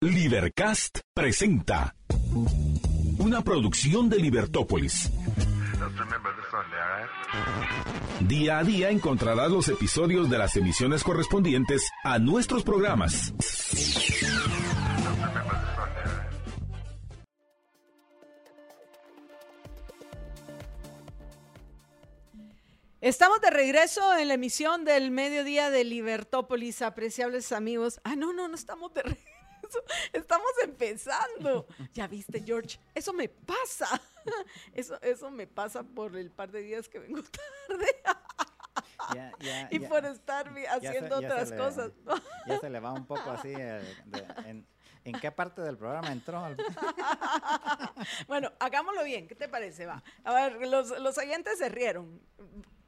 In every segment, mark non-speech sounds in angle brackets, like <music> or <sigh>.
Libercast presenta una producción de Libertópolis. Día a día encontrarás los episodios de las emisiones correspondientes a nuestros programas. Estamos de regreso en la emisión del mediodía de Libertópolis, apreciables amigos. Ah, no, no, no estamos de regreso. Estamos empezando. Ya viste, George, eso me pasa. Eso, eso me pasa por el par de días que vengo <laughs> tarde. Ya, ya, y ya. por estar haciendo se otras le- cosas. Ya se le va un poco así. de- en, ¿En qué parte del programa entró? <laughs> Bueno, hagámoslo bien. ¿Qué te parece? Va. A ver, los, los oyentes se rieron.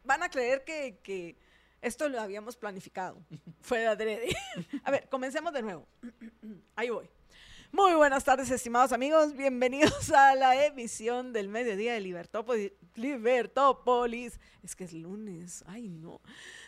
Van a creer que, que esto lo habíamos planificado. <laughs> Fue de adrede. <laughs> A ver, comencemos de nuevo. <clears throat> Ahí voy. Muy buenas tardes, estimados amigos. Bienvenidos a la emisión del mediodía de Libertópolis. Libertópolis. Es que es lunes. Ay, no.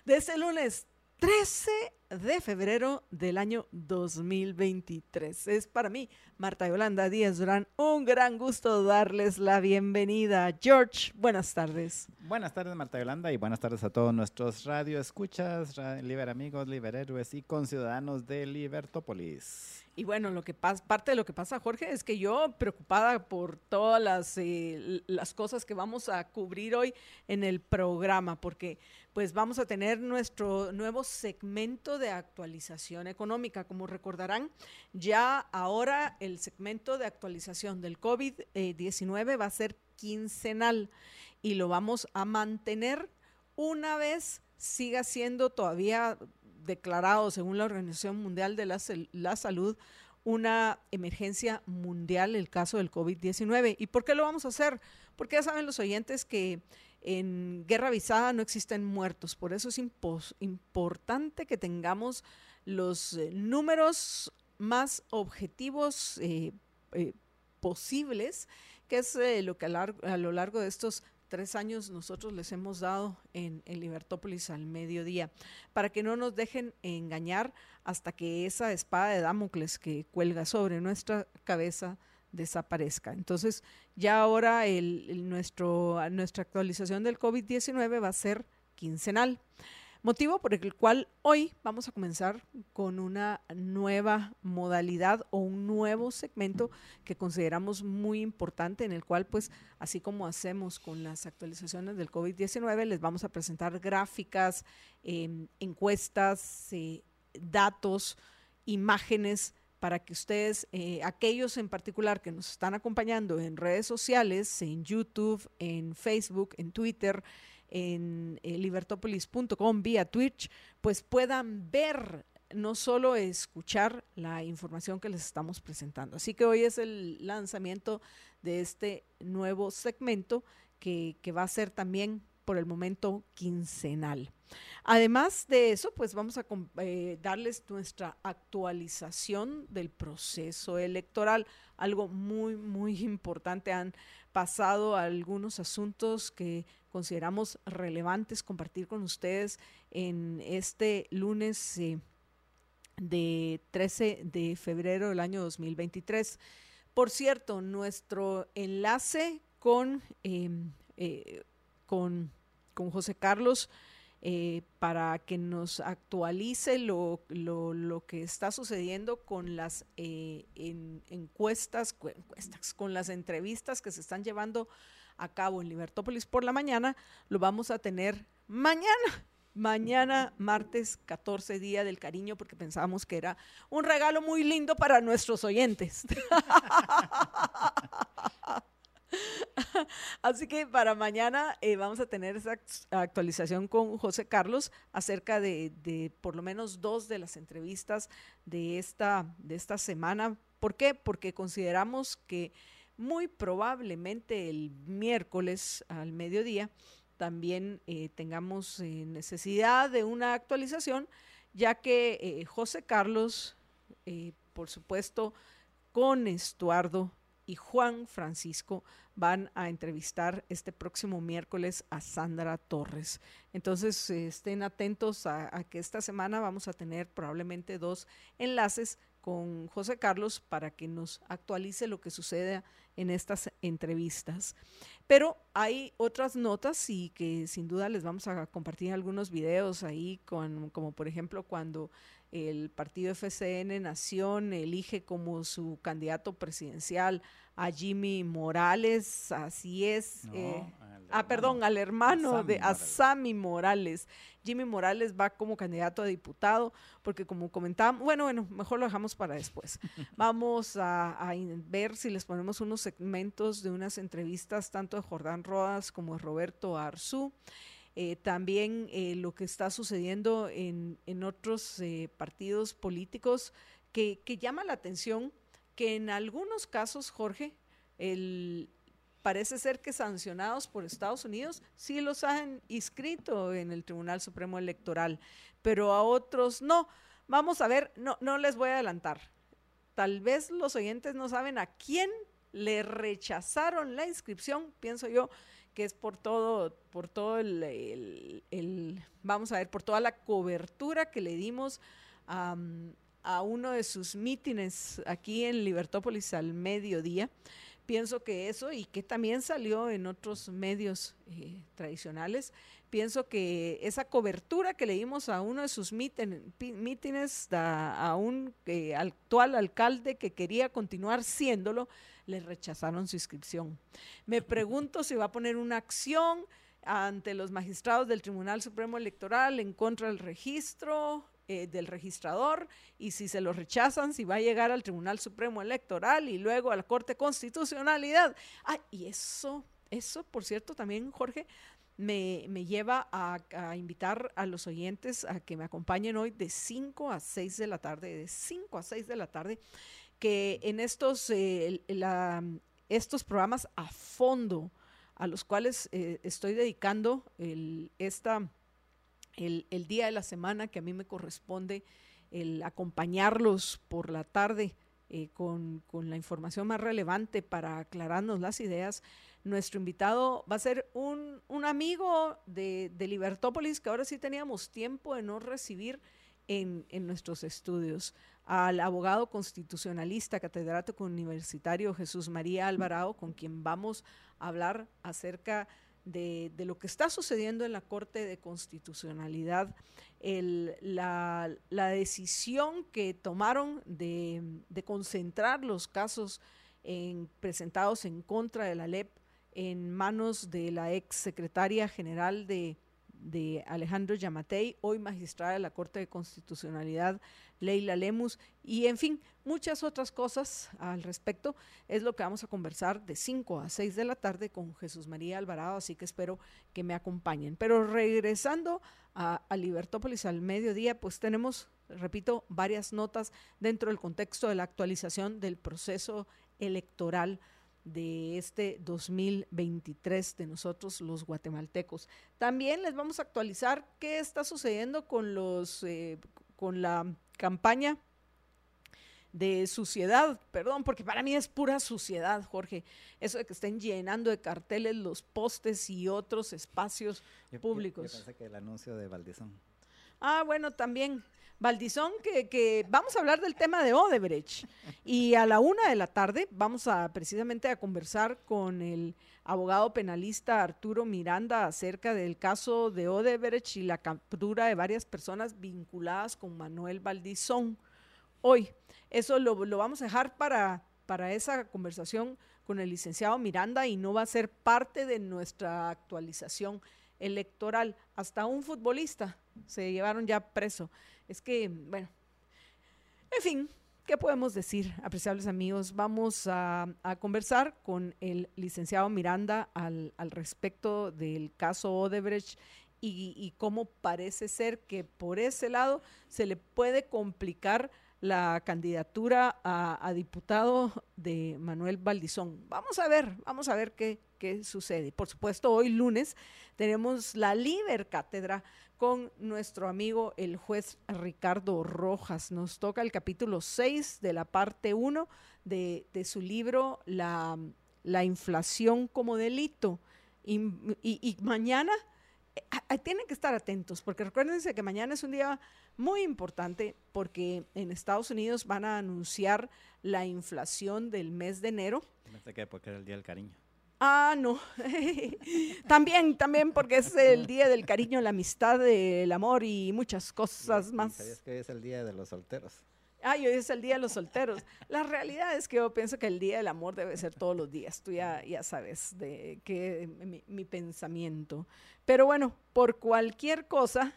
De este lunes 13 de febrero del año 2023. Es para mí, Marta Yolanda Díaz Durán, un gran gusto darles la bienvenida. George, buenas tardes. Buenas tardes, Marta Yolanda, y buenas tardes a todos nuestros radio escuchas, liber amigos, liber héroes y conciudadanos de Libertópolis. Y bueno, lo que pasa, parte de lo que pasa, Jorge, es que yo preocupada por todas las, eh, las cosas que vamos a cubrir hoy en el programa, porque pues vamos a tener nuestro nuevo segmento de actualización económica. Como recordarán, ya ahora el segmento de actualización del COVID-19 va a ser quincenal y lo vamos a mantener una vez siga siendo todavía declarado, según la Organización Mundial de la, Salud, una emergencia mundial el caso del COVID-19. ¿Y por qué lo vamos a hacer? Porque ya saben los oyentes que en guerra avisada no existen muertos. Por eso es importante que tengamos los eh, números más objetivos eh, eh, posibles, que es lo que a lo largo de estos tres años nosotros les hemos dado en, en Libertópolis al mediodía, para que no nos dejen engañar hasta que esa espada de Damocles que cuelga sobre nuestra cabeza desaparezca. Entonces, ya ahora nuestro, nuestra actualización del COVID-19 va a ser quincenal. Motivo por el cual hoy vamos a comenzar con una nueva modalidad o un nuevo segmento que consideramos muy importante, en el cual, pues, así como hacemos con las actualizaciones del COVID-19, les vamos a presentar gráficas, eh, encuestas, eh, datos, imágenes para que ustedes, eh, aquellos en particular que nos están acompañando en redes sociales, en YouTube, en Facebook, en Twitter, en eh, libertopolis.com vía Twitch, pues puedan ver, no solo escuchar la información que les estamos presentando. Así que hoy es el lanzamiento de este nuevo segmento que, que va a ser también por el momento quincenal. Además de eso, pues vamos a eh, darles nuestra actualización del proceso electoral, algo muy, muy importante. Han pasado algunos asuntos que consideramos relevantes compartir con ustedes en este lunes eh, de 13 de febrero del año 2023. Por cierto, nuestro enlace con, eh, eh, con, José Carlos eh, para que nos actualice lo, lo, lo que está sucediendo con las eh, en- encuestas, cu- encuestas, con las entrevistas que se están llevando a cabo en Libertópolis por la mañana, lo vamos a tener mañana. Mañana, martes 14, Día del Cariño, porque pensábamos que era un regalo muy lindo para nuestros oyentes. <laughs> <laughs> Así que para mañana eh, vamos a tener esa act- actualización con José Carlos acerca de, por lo menos dos de las entrevistas de esta, de esta semana. ¿Por qué? Porque consideramos que muy probablemente el miércoles al mediodía también eh, tengamos eh, necesidad de una actualización, ya que José Carlos, por supuesto, con Estuardo y Juan Francisco van a entrevistar este próximo miércoles a Sandra Torres. Entonces, eh, estén atentos a, a que esta semana vamos a tener probablemente dos enlaces con José Carlos para que nos actualice lo que sucede en estas entrevistas. Pero hay otras notas y que sin duda les vamos a compartir algunos videos ahí, con, como por ejemplo cuando el partido FCN Nación elige como su candidato presidencial a Jimmy Morales, así es. Eh, ah, perdón, al hermano de Asami Morales. Jimmy Morales va como candidato a diputado, porque como comentábamos, bueno, bueno, mejor lo dejamos para después. <laughs> Vamos a, ver si les ponemos unos segmentos de unas entrevistas tanto de Jordán Rodas como de Roberto Arzú. Eh, también eh, lo que está sucediendo en, otros eh, partidos políticos que, llama la atención que en algunos casos, Jorge, el, parece ser que sancionados por Estados Unidos sí los han inscrito en el Tribunal Supremo Electoral, pero a otros no. Vamos a ver, no, no les voy a adelantar. Tal vez los oyentes no saben a quién le rechazaron la inscripción, pienso yo, que es por todo, por todo el, vamos a ver, por toda la cobertura que le dimos a, uno de sus mítines aquí en Libertópolis al mediodía. Pienso que eso, y que también salió en otros medios eh, tradicionales, pienso que esa cobertura que le dimos a uno de sus mítines, a, un eh, actual alcalde que quería continuar siéndolo, le rechazaron su inscripción. Me pregunto si va a poner una acción ante los magistrados del Tribunal Supremo Electoral en contra del registro eh, del registrador y si se lo rechazan, si va a llegar al Tribunal Supremo Electoral y luego a la Corte Constitucionalidad. Ah, y eso, eso, por cierto, también, Jorge, me, lleva a, a, invitar a los oyentes a que me acompañen hoy de 5 a 6 de la tarde, de 5 a 6 de la tarde que en estos, eh, estos programas a fondo a los cuales eh, estoy dedicando el, esta, el, día de la semana que a mí me corresponde el acompañarlos por la tarde eh, con, la información más relevante para aclararnos las ideas. Nuestro invitado va a ser un, amigo de, de, Libertópolis que ahora sí teníamos tiempo de no recibir en, en nuestros estudios al abogado constitucionalista, catedrático universitario Jesús María Alvarado, con quien vamos a hablar acerca de, lo que está sucediendo en la Corte de Constitucionalidad, la, decisión que tomaron de, concentrar los casos presentados en contra de la LEP en manos de la ex secretaria general de, de Alejandro Yamatei, hoy magistrada de la Corte de Constitucionalidad, Leila Lemus, y en fin, muchas otras cosas al respecto. Es lo que vamos a conversar de 5 a 6 de la tarde con Jesús María Alvarado, así que espero que me acompañen. Pero regresando a, a Libertópolis al mediodía, pues tenemos, repito, varias notas dentro del contexto de la actualización del proceso electoral de este 2023 de nosotros los guatemaltecos. También les vamos a actualizar qué está sucediendo con los eh, con la campaña de suciedad, perdón, porque para mí es pura suciedad, Jorge, eso de que estén llenando de carteles los postes y otros espacios públicos. que el anuncio de Valdizón. Ah, bueno, también. Valdizón, que, vamos a hablar del tema de Odebrecht. Y a la una de la tarde vamos a precisamente a conversar con el abogado penalista Arturo Miranda acerca del caso de Odebrecht y la captura de varias personas vinculadas con Manuel Valdizón. Hoy, eso lo, vamos a dejar para, para esa conversación con el licenciado Miranda y no va a ser parte de nuestra actualización electoral. Hasta un futbolista se llevaron ya preso. Es que, bueno, en fin, ¿qué podemos decir, apreciables amigos? Vamos a, conversar con el licenciado Miranda al, respecto del caso Odebrecht y, cómo parece ser que por ese lado se le puede complicar la candidatura a, diputado de Manuel Valdizón. Vamos a ver, vamos a ver qué, qué sucede. Por supuesto, hoy lunes tenemos la Liber Cátedra con nuestro amigo el juez Ricardo Rojas. Nos toca el capítulo 6 de la parte 1 de, su libro la, inflación como delito. Y, mañana eh, tienen que estar atentos, porque recuérdense que mañana es un día muy importante porque en Estados Unidos van a anunciar la inflación del mes de enero. Porque era el Día del Cariño. Ah, no. <laughs> también, también porque es el día del cariño, la amistad, el amor y muchas cosas más. ¿Sabías que es el día de los solteros? Ah, hoy es el día de los solteros. La realidad es que yo pienso que el día del amor debe ser todos los días. Tú ya, ya sabes de qué mi, mi pensamiento. Pero bueno, por cualquier cosa,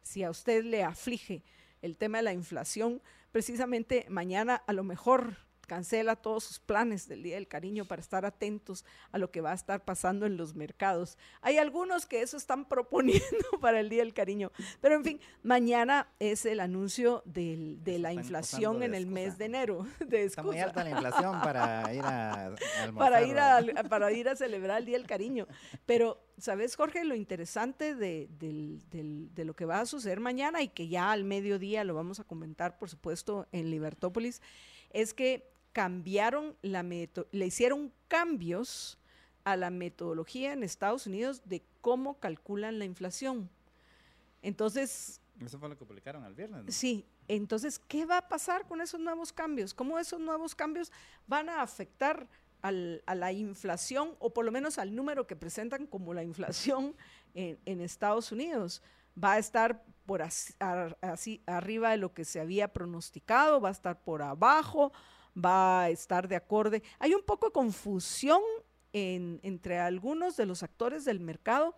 si a usted le aflige el tema de la inflación, precisamente mañana a lo mejor cancela todos sus planes del Día del Cariño para estar atentos a lo que va a estar pasando en los mercados. Hay algunos que eso están <laughs> proponiendo para el Día del Cariño, pero en fin, mañana es el anuncio del, de la inflación en el mes de enero. <laughs> De Está muy alta la inflación para ir a, <laughs> para ir a, para ir a celebrar el Día del Cariño. Pero, ¿sabes, Jorge? Lo interesante de, de lo que va a suceder mañana y que ya al mediodía lo vamos a comentar, por supuesto, en Libertópolis, es que cambiaron la le hicieron cambios a la metodología en Estados Unidos de cómo calculan la inflación. Entonces... Eso fue lo que publicaron el viernes. Sí, entonces, ¿qué va a pasar con esos nuevos cambios? ¿Cómo esos nuevos cambios van a afectar a la inflación o por lo menos al número que presentan como la inflación en, Estados Unidos? ¿Va a estar por así, arriba de lo que se había pronosticado? ¿Va a estar por abajo? Va a estar de acorde. Hay un poco de confusión entre algunos de los actores del mercado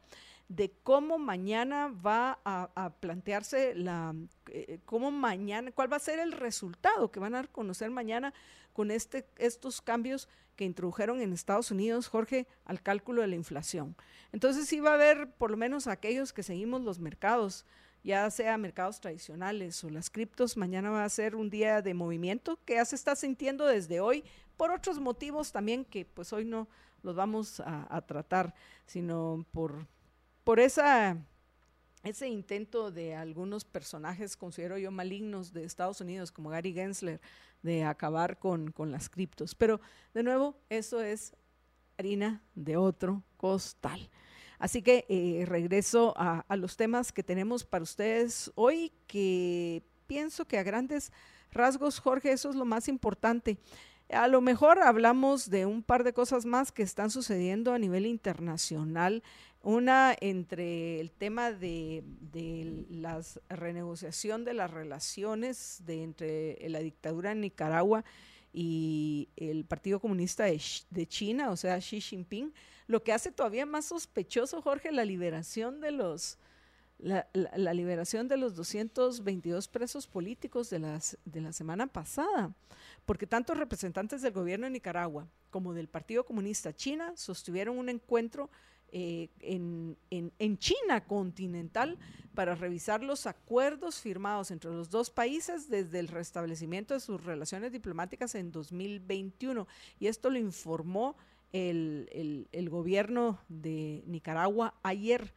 de cómo mañana va a, plantearse la, eh, cómo mañana, cuál va a ser el resultado que van a conocer mañana con este, estos cambios que introdujeron en Estados Unidos, Jorge, al cálculo de la inflación. Entonces sí va a haber, por lo menos aquellos que seguimos los mercados, ya sea mercados tradicionales o las criptos, mañana va a ser un día de movimiento que ya se está sintiendo desde hoy por otros motivos también que pues hoy no los vamos a, tratar, sino por, por ese intento de algunos personajes, considero yo, malignos de Estados Unidos, como Gary Gensler, de acabar con, con las criptos. Pero de nuevo, eso es harina de otro costal. Así que eh, regreso a, los temas que tenemos para ustedes hoy, que pienso que a grandes rasgos, Jorge, eso es lo más importante. A lo mejor hablamos de un par de cosas más que están sucediendo a nivel internacional. Una entre el tema de, la renegociación de las relaciones de, entre la dictadura en Nicaragua y el Partido Comunista de China, o sea, Xi Jinping lo que hace todavía más sospechoso, Jorge, la liberación de los, la, liberación de los 222 presos políticos de, de la semana pasada, porque tantos representantes del gobierno de Nicaragua como del Partido Comunista China sostuvieron un encuentro eh, en, en, China continental para revisar los acuerdos firmados entre los dos países desde el restablecimiento de sus relaciones diplomáticas en 2021. Y esto lo informó el, gobierno de Nicaragua ayer.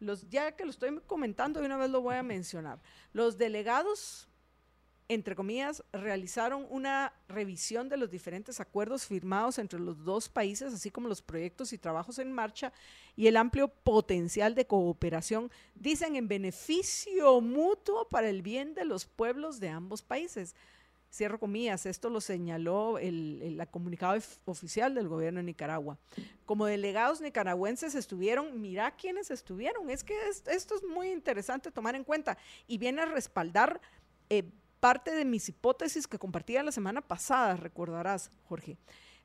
Los, ya que lo estoy comentando, de una vez lo voy a mencionar. Los delegados, entre comillas, realizaron una revisión de los diferentes acuerdos firmados entre los dos países, así como los proyectos y trabajos en marcha y el amplio potencial de cooperación, dicen, en beneficio mutuo para el bien de los pueblos de ambos países cierro comillas, esto lo señaló el, el, comunicado oficial del gobierno de Nicaragua. Como delegados nicaragüenses estuvieron, mira quiénes estuvieron, es que esto es muy interesante tomar en cuenta. Y viene a respaldar eh, parte de mis hipótesis que compartía la semana pasada, recordarás, Jorge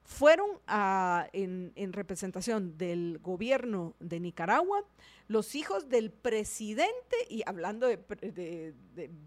fueron en, representación del gobierno de Nicaragua los hijos del presidente, y hablando de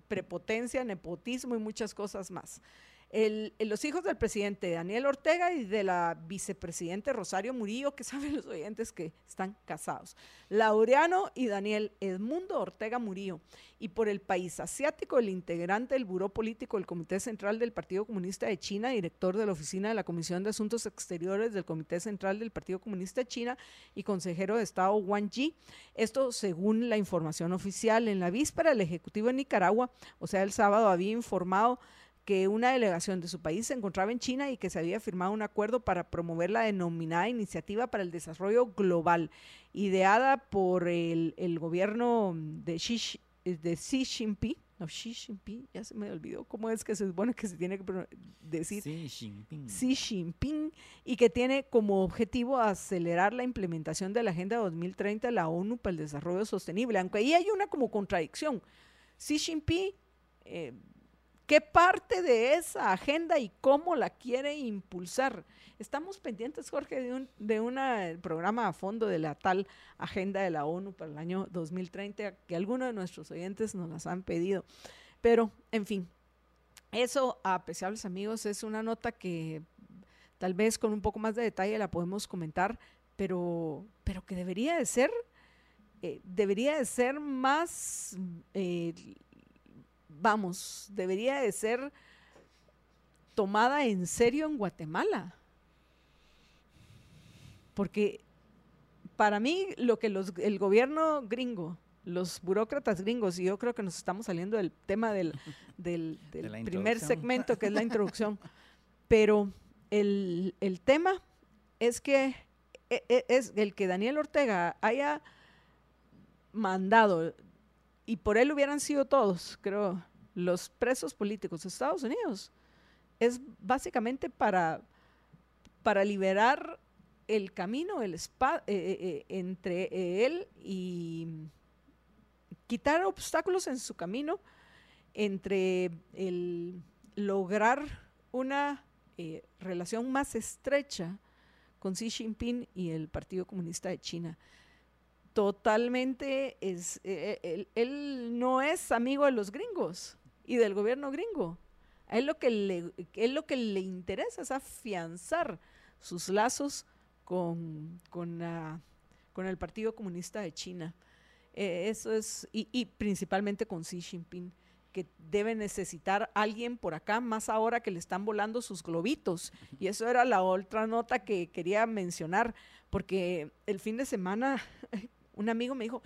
prepotencia, nepotismo y muchas cosas más, los hijos del presidente Daniel Ortega y de la vicepresidente Rosario Murillo, que <laughs> saben los oyentes que están casados. Laureano y Daniel Edmundo Ortega Murillo. Y por el país asiático, el integrante del Buró Político del Comité Central del Partido Comunista de China, director de la Oficina de la Comisión de Asuntos Exteriores del Comité Central del Partido Comunista de China y consejero de Estado Wang Yi. Esto según la información oficial. En la víspera, el Ejecutivo de Nicaragua, o sea, el sábado, había informado que una delegación de su país se encontraba en China y que se había firmado un acuerdo para promover la denominada Iniciativa para el Desarrollo Global, ideada por el, el gobierno de Xi, de Xi Jinping. No, Xi Jinping, ya se me olvidó cómo es que se supone que se tiene que decir. Xi Jinping. Xi Jinping y que tiene como objetivo acelerar la implementación de la Agenda 2030 de la ONU para el Desarrollo Sostenible, aunque ahí hay una como contradicción. Xi Jinping eh, ¿Qué parte de esa agenda y cómo la quiere impulsar? Estamos pendientes, Jorge, de un de una, programa a fondo de la tal agenda de la ONU para el año 2030, que algunos de nuestros oyentes nos las han pedido. Pero, en fin, eso, apreciables amigos, es una nota que tal vez con un poco más de detalle la podemos comentar, pero, pero que debería de ser, eh, debería de ser más... Eh, vamos, debería de ser tomada en serio en Guatemala. Porque para mí lo que los, el gobierno gringo, los burócratas gringos, y yo creo que nos estamos saliendo del tema del, <laughs> del, primer segmento, que es la <laughs> introducción, pero el, el tema es que e, e, es el que Daniel Ortega haya mandado, y por él hubieran sido todos, creo, los presos políticos de Estados Unidos es básicamente para, para liberar el camino el eh, eh, eh, entre él y quitar obstáculos en su camino entre el lograr una relación más estrecha con Xi Jinping y el Partido Comunista de China. Totalmente es, él no es amigo de los gringos y del gobierno gringo. A él lo que le, él lo que le interesa es afianzar sus lazos con, con, el Partido Comunista de China. Eh, eso es, y, principalmente con Xi Jinping, que debe necesitar alguien por acá, más ahora que le están volando sus globitos. Y eso era la otra nota que quería mencionar, porque el fin de semana <laughs> un amigo me dijo,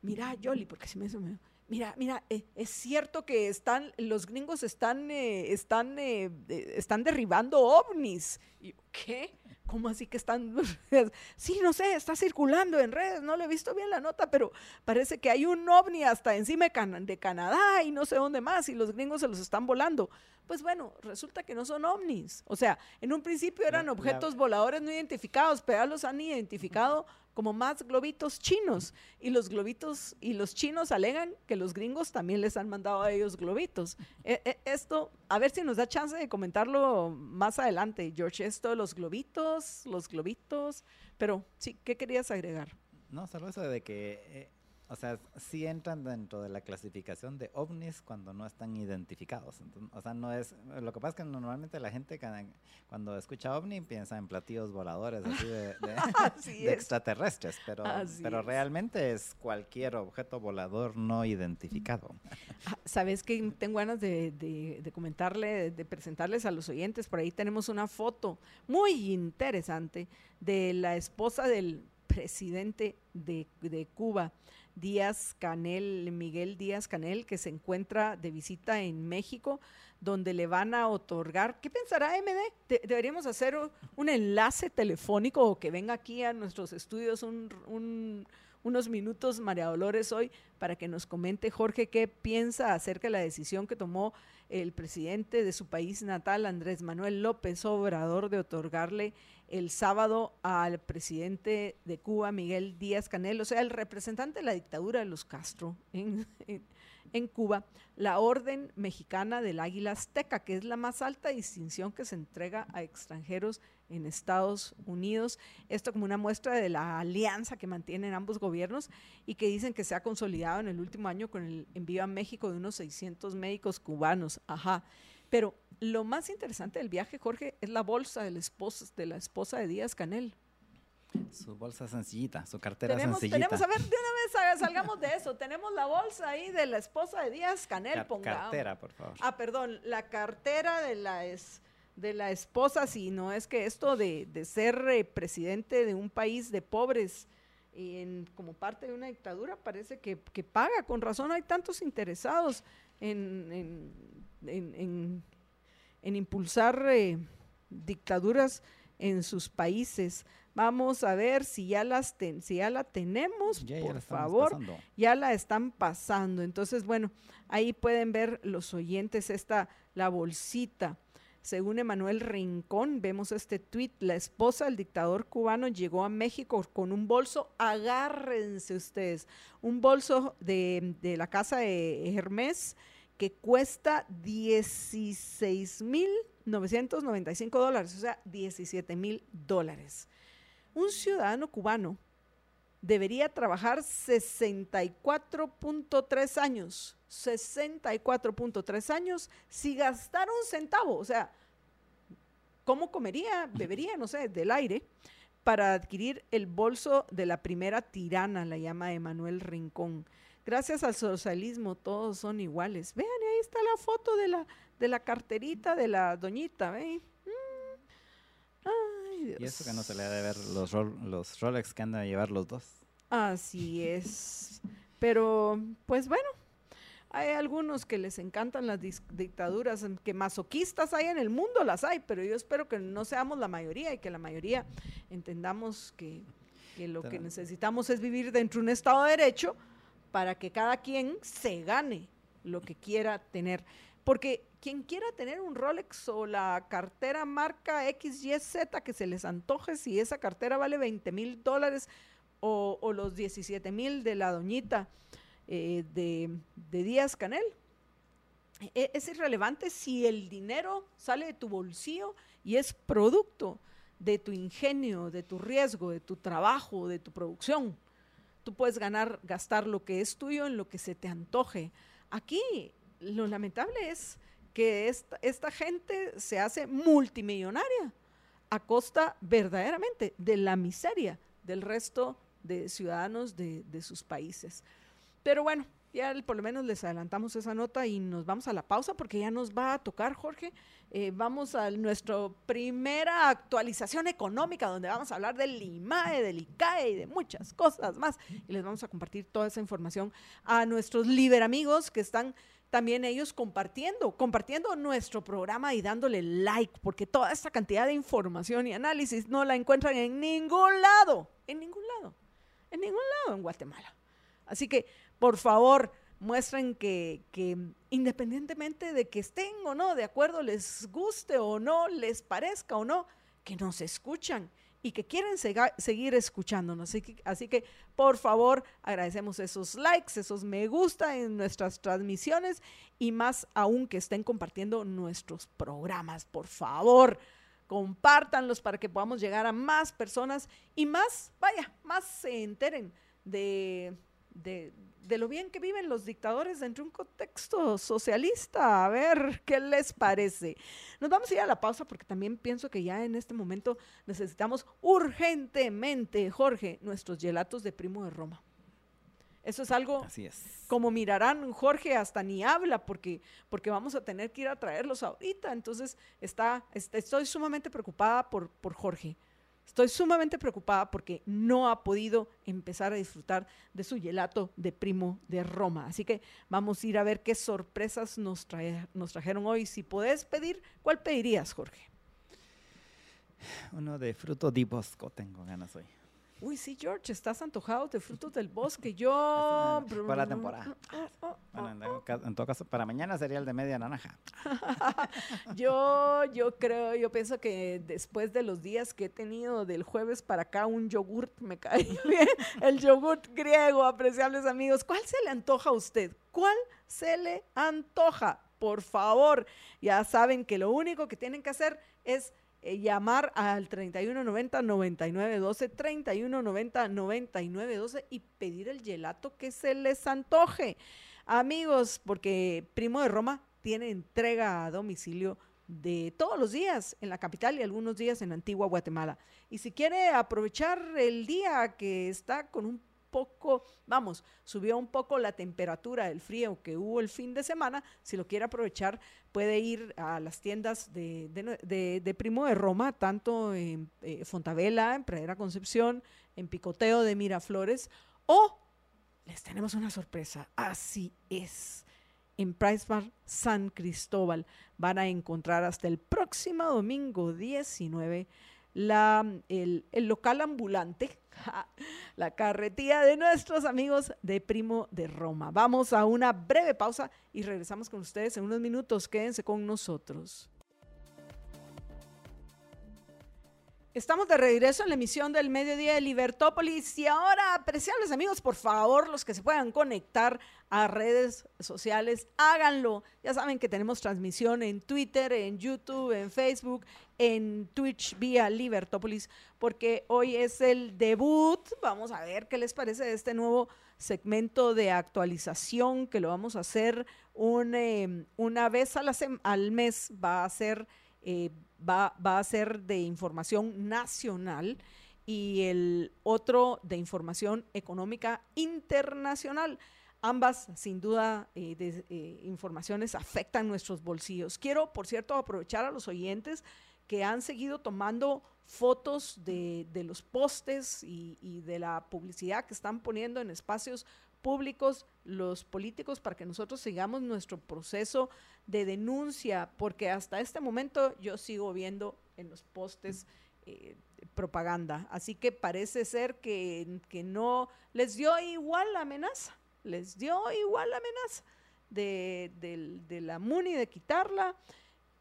mira, Yoli, porque si me, me mira, mira, eh, es cierto que están, los gringos están, eh, están, eh, están derribando ovnis. Y, ¿Qué? ¿Cómo así que están? <laughs> sí, no sé, está circulando en redes, no le he visto bien la nota, pero parece que hay un ovni hasta encima de, Canadá y no sé dónde más, y los gringos se los están volando. Pues bueno, resulta que no son ovnis. O sea, en un principio eran objetos voladores no identificados, pero ya los han identificado como más globitos chinos. Y los globitos y los chinos alegan que los gringos también les han mandado a ellos globitos. E, e, esto, a ver si nos da chance de comentarlo más adelante, George, esto de los globitos, los globitos. Pero sí, ¿qué querías agregar? No, solo eso de que eh, o sea, sí entran dentro de la clasificación de ovnis cuando no están identificados. o sea, no es. Lo que pasa es que normalmente la gente cuando escucha ovni piensa en platillos voladores así de, <laughs> extraterrestres, pero, pero realmente es cualquier objeto volador no identificado. Ah, Sabes que tengo ganas de, de comentarle, de presentarles a los oyentes. Por ahí tenemos una foto muy interesante de la esposa del presidente de, de Cuba. Díaz Canel, Miguel Díaz Canel, que se encuentra de visita en México, donde le van a otorgar, ¿qué pensará MD? deberíamos hacer un, enlace telefónico o que venga aquí a nuestros estudios unos minutos, María Dolores, hoy, para que nos comente Jorge qué piensa acerca de la decisión que tomó el presidente de su país natal, Andrés Manuel López Obrador, de otorgarle el sábado al presidente de Cuba, Miguel Díaz Canel, o sea, el representante de la dictadura de los Castro Cuba, la Orden Mexicana del Águila Azteca, que es la más alta distinción que se entrega a extranjeros en Estados Unidos. Esto como una muestra de la alianza que mantienen ambos gobiernos y que dicen que se ha consolidado en el último año con el envío a México de unos 600 médicos cubanos. Ajá. Pero lo más interesante del viaje, Jorge, es la bolsa de la esposa de, la esposa de Díaz Canel. Su bolsa sencillita, su cartera tenemos, sencillita. Tenemos, a ver, de una vez salgamos de eso. Tenemos la bolsa ahí de la esposa de Díaz Canel, Car Cartera, por favor. Ah, perdón, la cartera de la es, de la esposa, si no es que esto de, de ser eh, presidente de un país de pobres en, como parte de una dictadura parece que, que paga, con razón hay tantos interesados en, en, en, impulsar eh, dictaduras en sus países. Vamos a ver si ya las si ya la tenemos, por favor, ya la están pasando. Entonces, bueno, ahí pueden ver los oyentes esta la bolsita. Según Emanuel Rincón, vemos este tuit, la esposa del dictador cubano llegó a México con un bolso, agárrense ustedes, un bolso de, de la casa de Hermes que cuesta 16.995 dólares, o sea, 17 mil dólares. Un ciudadano cubano debería trabajar 64.3 años, 64.3 años si gastara un centavo, o sea, ¿cómo comería, bebería, no sé, del aire? para adquirir el bolso de la primera tirana, la llama Emanuel Rincón. Gracias al socialismo todos son iguales. Vean, ahí está la foto de la, de la carterita de la doñita, Y eso que no se le ha de ver los, los Rolex que andan a llevar los dos. Así es. Pero, pues bueno, hay algunos que les encantan las dictaduras, que masoquistas hay en el mundo, las hay, pero yo espero que no seamos la mayoría y que la mayoría entendamos que, que lo que necesitamos es vivir dentro de un Estado de Derecho para que cada quien se gane lo que quiera tener. Porque quien quiera tener un Rolex o la cartera marca XYZ que se les antoje, si esa cartera vale 20 mil dólares o, los 17 mil de la doñita eh, de, Díaz Canel, e, es irrelevante si el dinero sale de tu bolsillo y es producto de tu ingenio, de tu riesgo, de tu trabajo, de tu producción. Tú puedes ganar, gastar lo que es tuyo en lo que se te antoje. Aquí lo lamentable es que esta, gente se hace multimillonaria a costa verdaderamente de la miseria del resto de ciudadanos de, sus países. Pero bueno, ya por lo menos les adelantamos esa nota y nos vamos a la pausa porque ya nos va a tocar, Jorge. Eh, vamos a nuestra primera actualización económica donde vamos a hablar del IMAE, del ICAE y de muchas cosas más. Y les vamos a compartir toda esa información a nuestros liberamigos que están también ellos compartiendo, compartiendo nuestro programa y dándole like, porque toda esta cantidad de información y análisis no la encuentran en ningún lado, en ningún lado, en ningún lado en Guatemala. Así que, por favor, muestren que, que, independientemente de que estén o no de acuerdo, les guste o no, les parezca o no, que nos escuchan y que quieren seguir escuchándonos. Así que, por favor, agradecemos esos likes, esos me gusta en nuestras transmisiones y más aún que estén compartiendo nuestros programas. Por favor, compártanlos para que podamos llegar a más personas y más, vaya, más se enteren de, de, de lo bien que viven los dictadores dentro de un contexto socialista. A ver, <laughs> ¿qué les parece? Nos vamos a ir a la pausa porque también pienso que ya en este momento necesitamos urgentemente, Jorge, nuestros gelatos de primo de Roma. Eso es algo, Así es. como mirarán, Jorge hasta ni habla porque, porque vamos a tener que ir a traerlos ahorita. Entonces, está, estoy sumamente preocupada por, por Jorge. Estoy sumamente preocupada porque no ha podido empezar a disfrutar de su gelato de primo de Roma. Así que vamos a ir a ver qué sorpresas nos, trajeron hoy. Si puedes pedir, ¿cuál pedirías, Jorge? Uno de fruto di bosco tengo ganas hoy. Uy, sí, George, estás antojado de frutos del bosque. <laughs> Yo. Para la temporada. Bueno, en, todo caso, para mañana sería el de media naranja. <laughs> yo, yo creo, yo pienso que después de los días que he tenido del jueves para acá, un yogurt me cae <laughs> bien. El yogurt griego, apreciables amigos. ¿Cuál se le antoja a usted? ¿Cuál se le antoja? Por favor, ya saben que lo único que tienen que hacer es eh, llamar al 3190-9912, 3190-9912 y pedir el gelato que se les antoje. Amigos, porque Primo de Roma tiene entrega a domicilio de todos los días en la capital y algunos días en Antigua Guatemala. Y si quiere aprovechar el día que está con un poco, vamos, subió un poco la temperatura del frío que hubo el fin de semana. Si lo quiere aprovechar, puede ir a las tiendas de, de, Primo de Roma, tanto en eh, Fontavela, en Pradera Concepción, en Picoteo de Miraflores, o les tenemos una sorpresa. Así es. en Price Bar San Cristóbal. Van a encontrar hasta el próximo domingo 19 la, el, el local ambulante, <laughs> la carretilla de nuestros amigos de Primo de Roma. Vamos a una breve pausa y regresamos con ustedes en unos minutos. Quédense con nosotros. Estamos de regreso en la emisión del mediodía de Libertópolis y ahora, apreciables amigos, por favor, los que se puedan conectar a redes sociales, háganlo. Ya saben que tenemos transmisión en Twitter, en YouTube, en Facebook, en Twitch vía Libertópolis, porque hoy es el debut. Vamos a ver qué les parece de este nuevo segmento de actualización que lo vamos a hacer em, una vez al mes. Va a ser... Eh, va, a ser de información nacional y el otro de información económica internacional. Ambas, sin duda, eh, de, eh, informaciones afectan nuestros bolsillos. Quiero, por cierto, aprovechar a los oyentes que han seguido tomando fotos de, los postes y, y, de la publicidad que están poniendo en espacios públicos los políticos para que nosotros sigamos nuestro proceso de denuncia, porque hasta este momento yo sigo viendo en los postes eh, propaganda. Así que parece ser que, que, no les dio igual la amenaza, les dio igual la amenaza de, de la MUNI de quitarla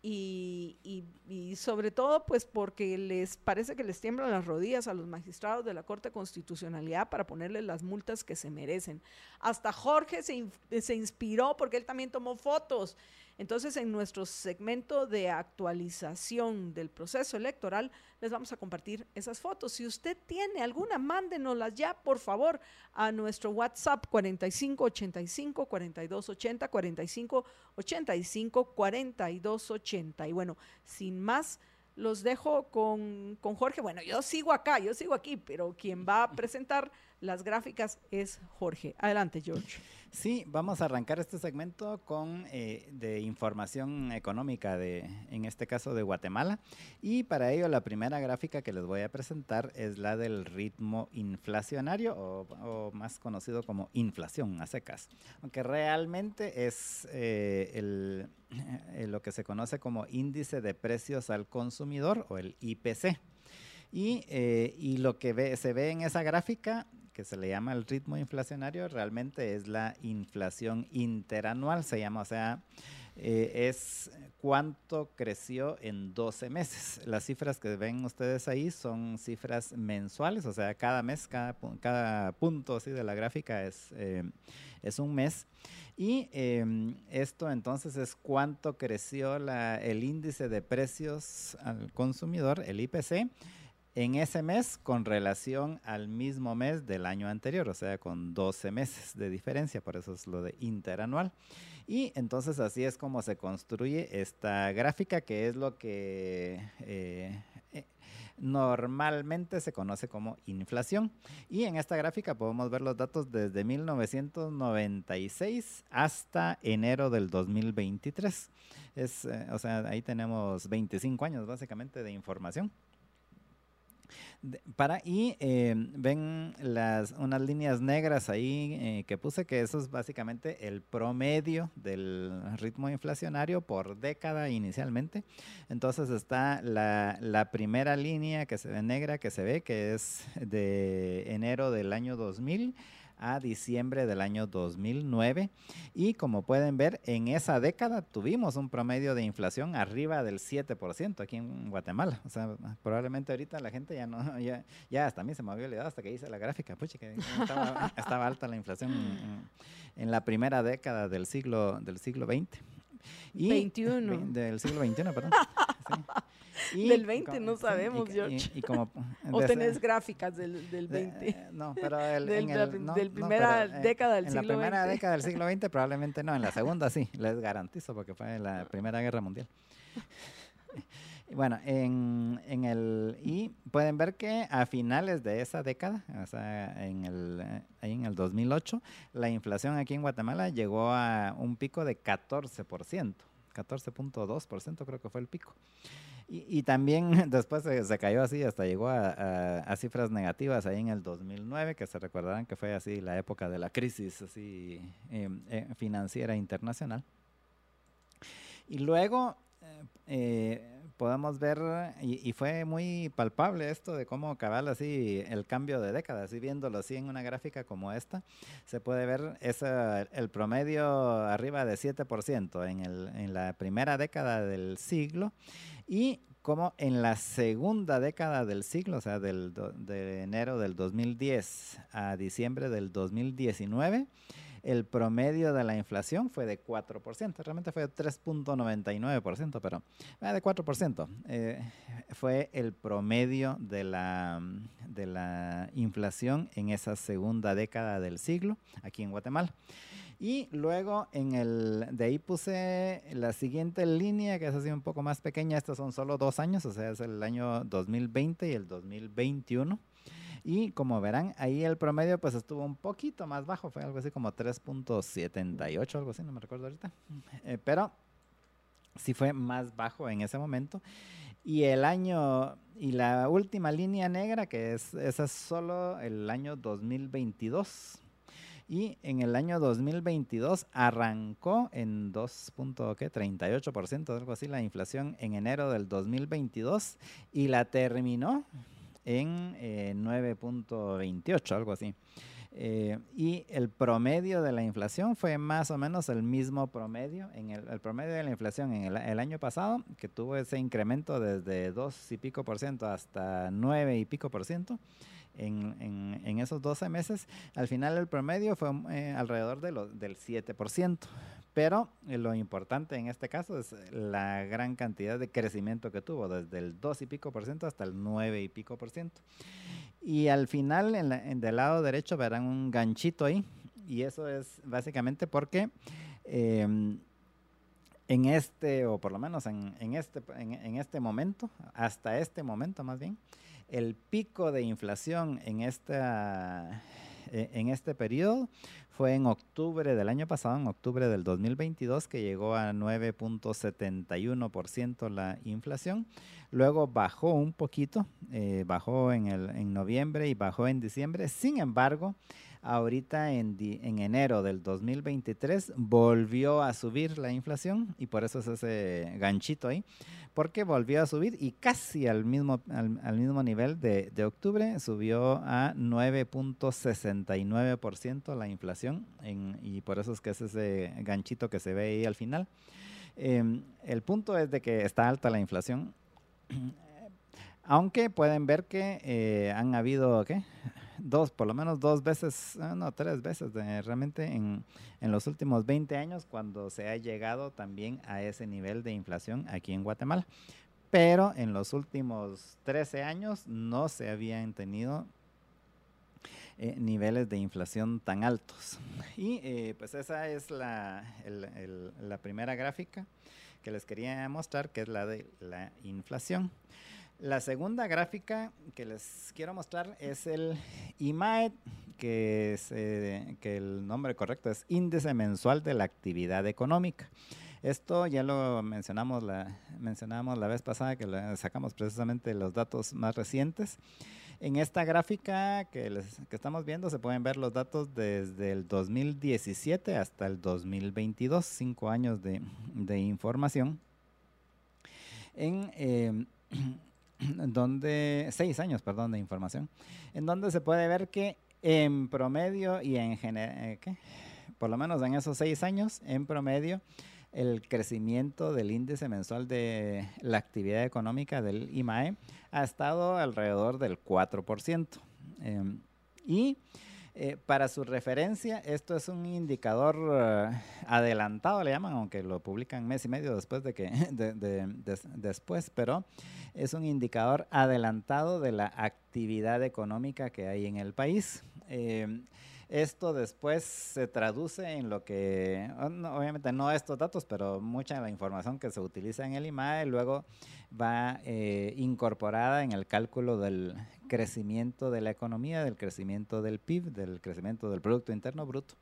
y, sobre todo pues porque les parece que les tiemblan las rodillas a los magistrados de la Corte de Constitucionalidad para ponerles las multas que se merecen. Hasta Jorge se, se inspiró porque él también tomó fotos entonces, en nuestro segmento de actualización del proceso electoral, les vamos a compartir esas fotos. Si usted tiene alguna, mándenoslas ya, por favor, a nuestro WhatsApp 4585 4280 4585 4280. Y bueno, sin más, los dejo con, con Jorge. Bueno, yo sigo acá, yo sigo aquí, pero quien va a presentar las gráficas es Jorge. Adelante, George. Sí, vamos a arrancar este segmento con eh, de información económica de, en este caso de Guatemala. Y para ello la primera gráfica que les voy a presentar es la del ritmo inflacionario o, más conocido como inflación a secas. Aunque realmente es eh, el, eh, lo que se conoce como índice de precios al consumidor o el IPC. Y, y, lo que ve, se ve en esa gráfica que se le llama el ritmo inflacionario, realmente es la inflación interanual, se llama, o sea, eh, es cuánto creció en 12 meses. Las cifras que ven ustedes ahí son cifras mensuales, o sea, cada mes, cada, punto así de la gráfica es, eh, es un mes. Y em, esto entonces es cuánto creció el índice de precios al consumidor, el IPC, en ese mes con relación al mismo mes del año anterior, o sea, con 12 meses de diferencia, por eso es lo de interanual. Y entonces así es como se construye esta gráfica, que es lo que eh, eh, normalmente se conoce como inflación. Y en esta gráfica podemos ver los datos desde 1996 hasta enero del 2023. Es, eh, o sea, ahí tenemos 25 años básicamente de información para, y eh, ven las, unas líneas negras ahí eh, que puse, que eso es básicamente el promedio del ritmo inflacionario por década inicialmente. Entonces está la, la primera línea que se ve negra, que se ve, que es de enero del año 2000 a diciembre del año 2009. Y como pueden ver, en esa década tuvimos un promedio de inflación arriba del 7% aquí en Guatemala. O sea, probablemente ahorita la gente ya no, <laughs> ya, ya hasta a mí se me había olvidado hasta que hice la gráfica, pucha, que estaba, alta la inflación en, la primera década del siglo, del siglo XX. Y, 21. Del siglo XXI, perdón. <laughs> del 20 no sabemos, George. <laughs> o tenés gráficas del, del 20. Eh, no, pero <laughs> el, del, en primera eh, década del siglo XX. En la primera década del siglo XX probablemente no, en la segunda sí, <laughs> les garantizo porque fue en la Primera Guerra Mundial. Bueno, en, en, el y pueden ver que a finales de esa década, o sea, en el, eh, en el 2008, la inflación aquí en Guatemala llegó a un pico de 14%, 14.2% creo que fue el pico. Y, también <laughs> después se, cayó así, hasta llegó a, cifras negativas ahí en el 2009, que se recordarán que fue así la época de la crisis así em, eh, financiera internacional. Y luego eh, podemos ver, y, fue muy palpable esto de cómo cabal así el cambio de década, así viéndolo así en una gráfica como esta, se puede ver esa, el promedio arriba de 7% en, el, en la primera década del siglo y como en la segunda década del siglo, o sea, del, de enero del 2010 a diciembre del 2019, el promedio de la inflación fue de 4%, realmente fue de 3.99%, pero ah, de 4%. Eh, fue el promedio de la, de la inflación en esa segunda década del siglo aquí en Guatemala. Y luego en el, de ahí puse la siguiente línea, que es así un poco más pequeña. Estos son solo dos años, o sea, es el año 2020 y el 2021. Y como verán, ahí el promedio pues estuvo un poquito más bajo, fue algo así como 3.78, algo así, no me recuerdo ahorita. Eh, pero sí fue más bajo en ese momento. Y el año, y la última línea negra, que es, esa es solo el año 2022 y en el año 2022 arrancó en 2.38%, algo así, la inflación en enero del 2022 y la terminó en 9.28, eh, algo así. Eh, y el promedio de la inflación fue más o menos el mismo promedio, en el, promedio de la inflación en el, año pasado, que tuvo ese incremento desde 2 y pico por ciento hasta 9 y pico por ciento en, en, esos 12 meses, al final el promedio fue eh, alrededor de lo, del 7%. Pero eh, lo importante en este caso es la gran cantidad de crecimiento que tuvo, desde el 2 y pico por ciento hasta el 9 y pico por ciento. Y al final, en, del lado derecho, verán un ganchito ahí. Y eso es básicamente porque em, en este, o por lo menos en, este, en, este momento, hasta este momento más bien, el pico de inflación en, esta, en este periodo fue en octubre del año pasado, en octubre del 2022, que llegó a 9.71% la inflación. Luego bajó un poquito, eh, bajó en, el, en noviembre y bajó en diciembre. Sin embargo, ahorita en, en, enero del 2023 volvió a subir la inflación y por eso es ese ganchito ahí porque volvió a subir y casi al mismo, al, mismo nivel de, de, octubre subió a 9.69% la inflación y por eso es que es ese ganchito que se ve ahí al final. Em, el punto es de que está alta la inflación, <clears throat> aunque pueden ver que eh, han habido, ¿qué? Dos, por lo menos dos veces, ah, no, tres veces realmente en, en, los últimos 20 años cuando se ha llegado también a ese nivel de inflación aquí en Guatemala. Pero en los últimos 13 años no se habían tenido eh, niveles de inflación tan altos. Y eh, pues esa es la, la primera gráfica que les quería mostrar, que es la de la inflación. La segunda gráfica que les quiero mostrar es el IMAE, que, es, eh, que el nombre correcto es Índice Mensual de la Actividad Económica. Esto ya lo mencionamos la, mencionamos la vez pasada que sacamos precisamente los datos más recientes. En esta gráfica que, les, que estamos viendo se pueden ver los datos desde el 2017 hasta el 2022, cinco años de, de información. En, eh, <clears throat> <clears throat> donde, seis años, perdón, de información, en donde se puede ver que en promedio y en general, eh, por lo menos en esos seis años, en promedio, el crecimiento del índice mensual de la actividad económica del IMAE ha estado alrededor del 4%. Em, y eh, para su referencia, esto es un indicador eh, adelantado, le llaman, aunque lo publican mes y medio después de que, <laughs> después, pero es un indicador adelantado de la actividad económica que hay en el país. Eh, esto después se traduce en lo que, obviamente no estos datos, pero mucha de la información que se utiliza en el IMAE luego va eh, incorporada en el cálculo del crecimiento de la economía, del crecimiento del PIB, del crecimiento del Producto Interno Bruto.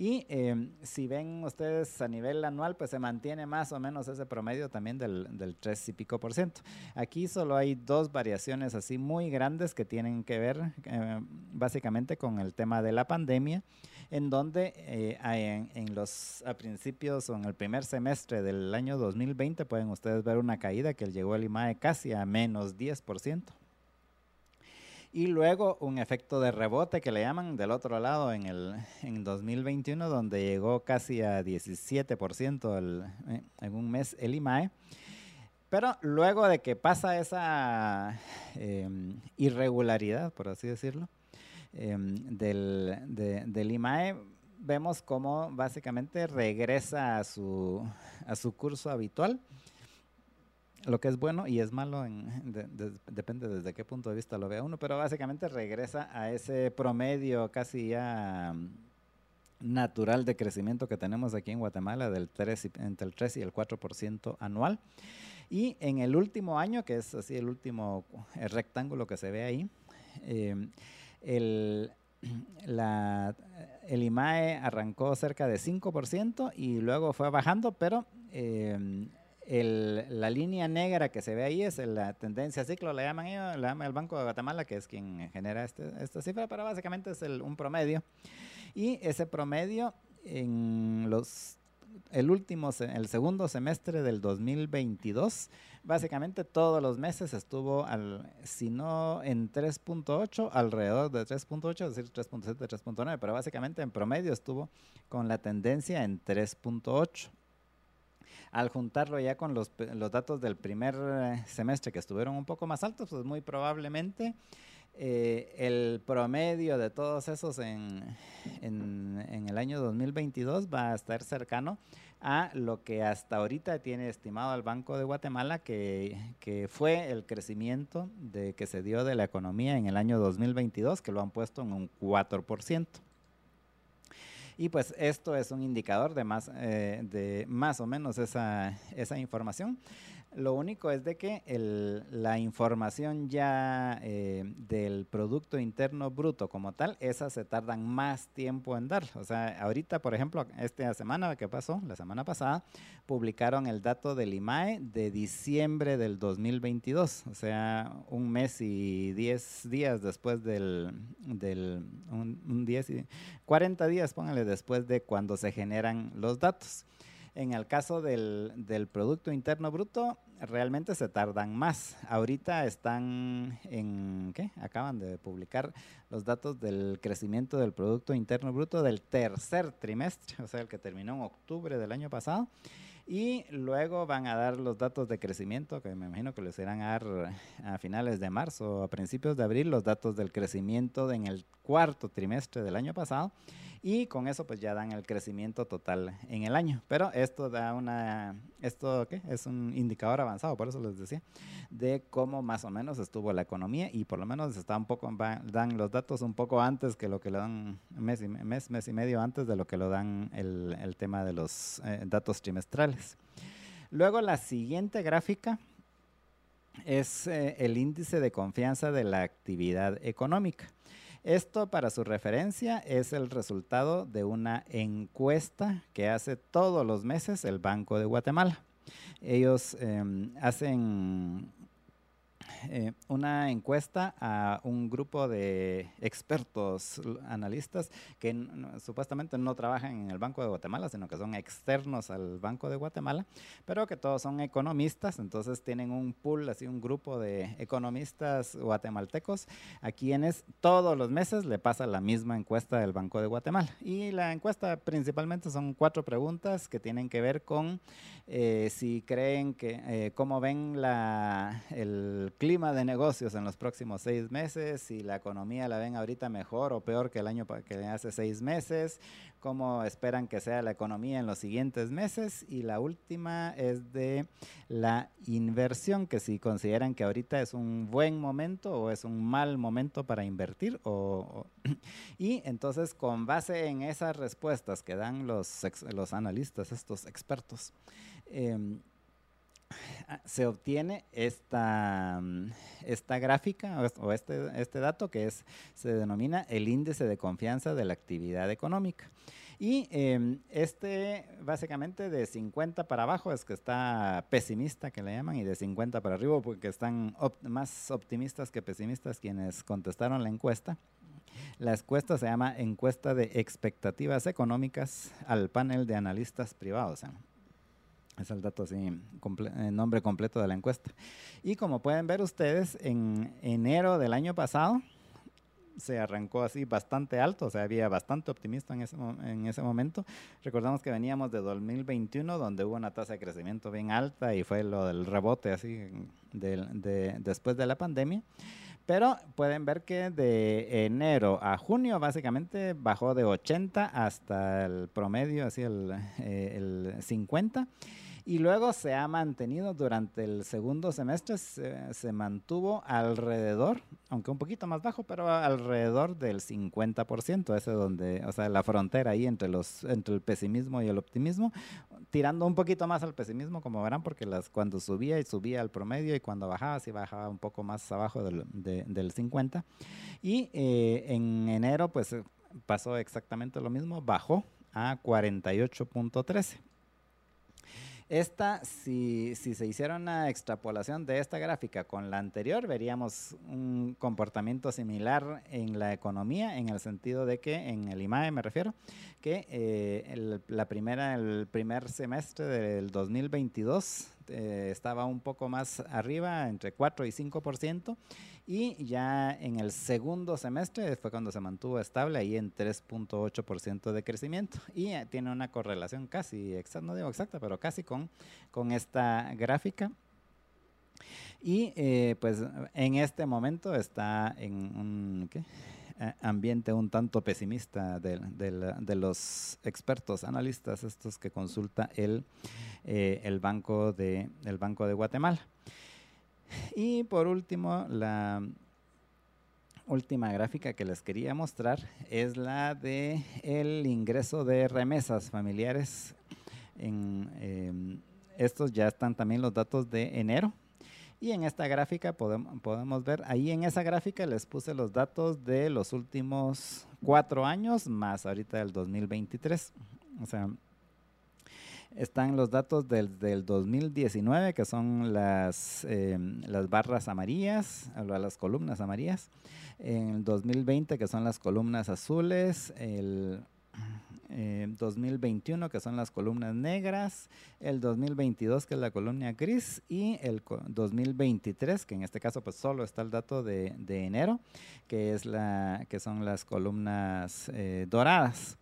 Y em, si ven ustedes a nivel anual, pues se mantiene más o menos ese promedio también del, del 3 y pico por ciento. Aquí solo hay dos variaciones así muy grandes que tienen que ver eh, básicamente con el tema de la pandemia en donde eh, en, los a principios o en el primer semestre del año 2020 pueden ustedes ver una caída que llegó el IMAE casi a menos 10%. Y luego un efecto de rebote que le llaman del otro lado en el <laughs> en 2021, donde llegó casi a 17% el, eh, en un mes el IMAE. Pero luego de que pasa esa em, irregularidad, por así decirlo, Em, del, del IMAE, vemos cómo básicamente regresa a su, a su curso habitual. Lo que es bueno y es malo, <laughs> depende desde qué punto de vista lo vea uno, pero básicamente regresa a ese promedio casi ya natural de crecimiento que tenemos aquí en Guatemala del 3 entre el 3 y el 4% anual. Y en el último año, que es así el último rectángulo que se ve ahí, eh, el, <clears throat> el IMAE arrancó cerca de 5% y luego fue bajando, pero em, el, la línea negra que se ve ahí es la tendencia ciclo, la llaman ellos, la llama el Banco de Guatemala, que es quien genera este, esta cifra, pero básicamente es el, un promedio. Y ese promedio en los el último, el segundo semestre del 2022, básicamente todos los meses estuvo, al, si no en 3.8, alrededor de 3.8, es decir, 3.7, 3.9, pero básicamente en promedio estuvo con la tendencia en 3.8. Al juntarlo ya con los, los datos del primer eh, semestre que estuvieron un poco más altos, pues muy probablemente eh, el promedio de todos esos en, en, el año 2022 va a estar cercano a lo que hasta ahorita tiene estimado el Banco de Guatemala, que, que, fue el crecimiento de, que se dio de la economía en el año 2022, que lo han puesto en un 4%. Y pues esto es un indicador de más, eh, de más o menos esa, esa información. Lo único es de que la información ya eh, del Producto Interno Bruto como tal, esas se tardan más tiempo en dar. O sea, ahorita, por ejemplo, esta semana que pasó, la semana pasada, publicaron el dato del IMAE de diciembre del 2022. O sea, un mes y 10 días después del, un, un y 40 días, póngale, después de cuando se generan los datos. En el caso del, del, Producto Interno Bruto, realmente se tardan más. Ahorita están en, ¿qué? Acaban de publicar los datos del crecimiento del Producto Interno Bruto del tercer trimestre, o sea, el que terminó en octubre del año pasado. Y luego van a dar los datos de crecimiento, que me imagino que les irán a dar a finales de marzo o a principios de abril, los datos del crecimiento en el cuarto trimestre del año pasado y con eso pues ya dan el crecimiento total en el año. Pero esto da una, esto ¿qué? es un indicador avanzado, por eso les decía, de cómo más o menos estuvo la economía y por lo menos está un poco, dan los datos un poco antes que lo que lo dan, mes y, mes, mes y medio antes de lo que lo dan el, el tema de los eh, datos trimestrales. Luego la siguiente gráfica es eh, el índice de confianza de la actividad económica. Esto, para su referencia, es el resultado de una encuesta que hace todos los meses el Banco de Guatemala. Ellos em, hacen eh, una encuesta a un grupo de expertos analistas que supuestamente no trabajan en el Banco de Guatemala, sino que son externos al Banco de Guatemala, pero que todos son economistas, entonces tienen un pool, así un grupo de economistas guatemaltecos a quienes todos los meses le pasa la misma encuesta del Banco de Guatemala. Y la encuesta principalmente son cuatro preguntas que tienen que ver con eh, si creen que, eh, cómo ven la, el clima de negocios en los próximos seis meses, si la economía la ven ahorita mejor o peor que el año que hace seis meses, cómo esperan que sea la economía en los siguientes meses. Y la última es de la inversión, que si consideran que ahorita es un buen momento o es un mal momento para invertir o, <clears throat> y entonces con base en esas respuestas que dan los, los analistas, estos expertos, ah, <laughs> se obtiene esta, mm, esta gráfica o este, este dato que es, se denomina el índice de confianza de la actividad económica. Y em, este, básicamente, de 50 para abajo es que está pesimista, que le llaman, y de 50 para arriba, porque están más optimistas que pesimistas quienes contestaron la encuesta. La encuesta se llama Encuesta de Expectativas Económicas al panel de analistas privados. Es el dato así, el nombre completo de la encuesta. Y como pueden ver ustedes, en enero del año pasado, se arrancó así bastante alto, o sea, había bastante optimista en ese, en ese momento. Recordamos que veníamos de 2021, donde hubo una tasa de crecimiento bien alta y fue lo del rebote así de, después de la pandemia. Pero pueden ver que de enero a junio básicamente bajó de 80 hasta el promedio, así el, eh, el 50 y luego se ha mantenido durante el segundo semestre, se, mantuvo alrededor, aunque un poquito más bajo, pero alrededor del 50%, ese donde, o sea, la frontera ahí entre, los, entre el pesimismo y el optimismo, tirando un poquito más al pesimismo, como verán, porque las, cuando subía y subía al promedio y cuando bajaba, sí bajaba un poco más abajo del, del 50%. Y eh, en enero, pues pasó exactamente lo mismo, bajó a 48.13. Esta, si, se hiciera una extrapolación de esta gráfica con la anterior, veríamos un comportamiento similar en la economía, en el sentido de que, en el IMAE me refiero, que eh, el, la primera, el primer semestre del 2022 eh, estaba un poco más arriba, entre 4 y 5%, y ya en el segundo semestre fue cuando se mantuvo estable ahí en 3.8% de crecimiento y eh, tiene una correlación casi exacta, no digo exacta, pero casi con, con esta gráfica. Y eh, pues en este momento está en un ambiente un tanto pesimista de, los expertos analistas estos que consulta el, eh, el, banco de, el Banco de Guatemala. Y por último, la última gráfica que les quería mostrar es la de el ingreso de remesas familiares. En, em, estos ya están también los datos de enero. Y en esta gráfica podemos, podemos ver, ahí en esa gráfica les puse los datos de los últimos cuatro años más ahorita del 2023. O sea, están los datos del, del 2019, que son las, em, las barras amarillas, las columnas amarillas. En el 2020, que son las columnas azules. El 2021, que son las columnas negras, el 2022, que es la columna gris, y el 2023, que en este caso pues solo está el dato de, de enero, que, es la, que son las columnas eh, doradas.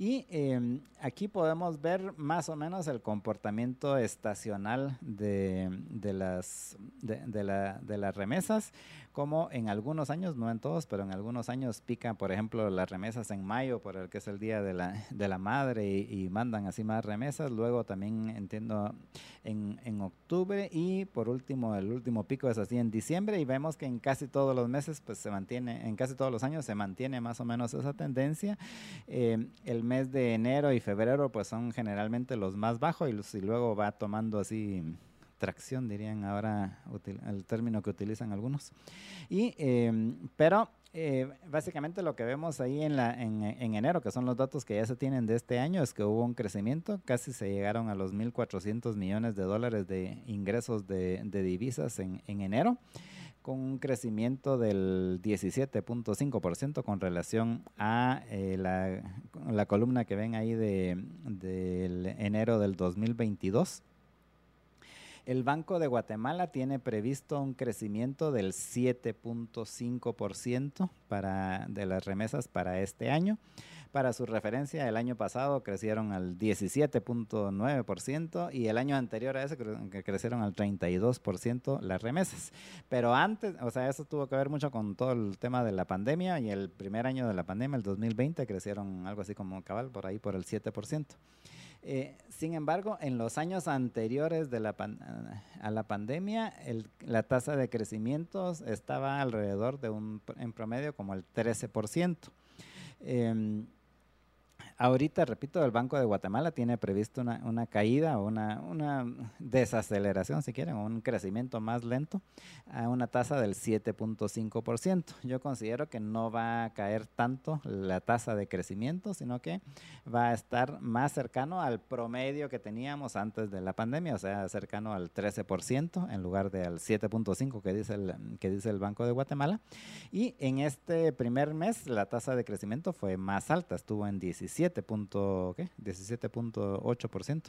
Y em, aquí podemos ver más o menos el comportamiento estacional de, de las, de, la, de las remesas como en algunos años, no en todos, pero en algunos años pican, por ejemplo, las remesas en mayo, por el que es el Día de la, de la Madre, y, mandan así más remesas. Luego también entiendo en, en, octubre y por último, el último pico es así en diciembre y vemos que en casi todos los meses, pues se mantiene, en casi todos los años se mantiene más o menos esa tendencia. Eh, el mes de enero y febrero pues son generalmente los más bajos y, y luego va tomando así tracción, dirían ahora el término que utilizan algunos. Y, em, pero eh, básicamente lo que vemos ahí en, la, en, enero, que son los datos que ya se tienen de este año, es que hubo un crecimiento, casi se llegaron a los 1.400 millones de dólares de ingresos de, divisas en, enero con un crecimiento del 17.5% con relación a eh, la, la, columna que ven ahí de, del enero del 2022. El Banco de Guatemala tiene previsto un crecimiento del 7.5% para de las remesas para este año. Para su referencia, el año pasado crecieron al 17.9% y el año anterior a ese crecieron al 32% las remesas. Pero antes, o sea, eso tuvo que ver mucho con todo el tema de la pandemia y el primer año de la pandemia, el 2020, crecieron algo así como cabal por ahí por el 7%. Eh, sin embargo, en los años anteriores de la a la pandemia, la tasa de crecimiento estaba alrededor de un, en promedio, como el 13%. Em, ahorita, repito, el Banco de Guatemala tiene previsto una, una caída una, una, desaceleración, si quieren, un crecimiento más lento a una tasa del 7.5%. Yo considero que no va a caer tanto la tasa de crecimiento, sino que va a estar más cercano al promedio que teníamos antes de la pandemia, o sea, cercano al 13% en lugar del 7.5% que dice el, que dice el Banco de Guatemala. Y en este primer mes la tasa de crecimiento fue más alta, estuvo en 17 17.8%.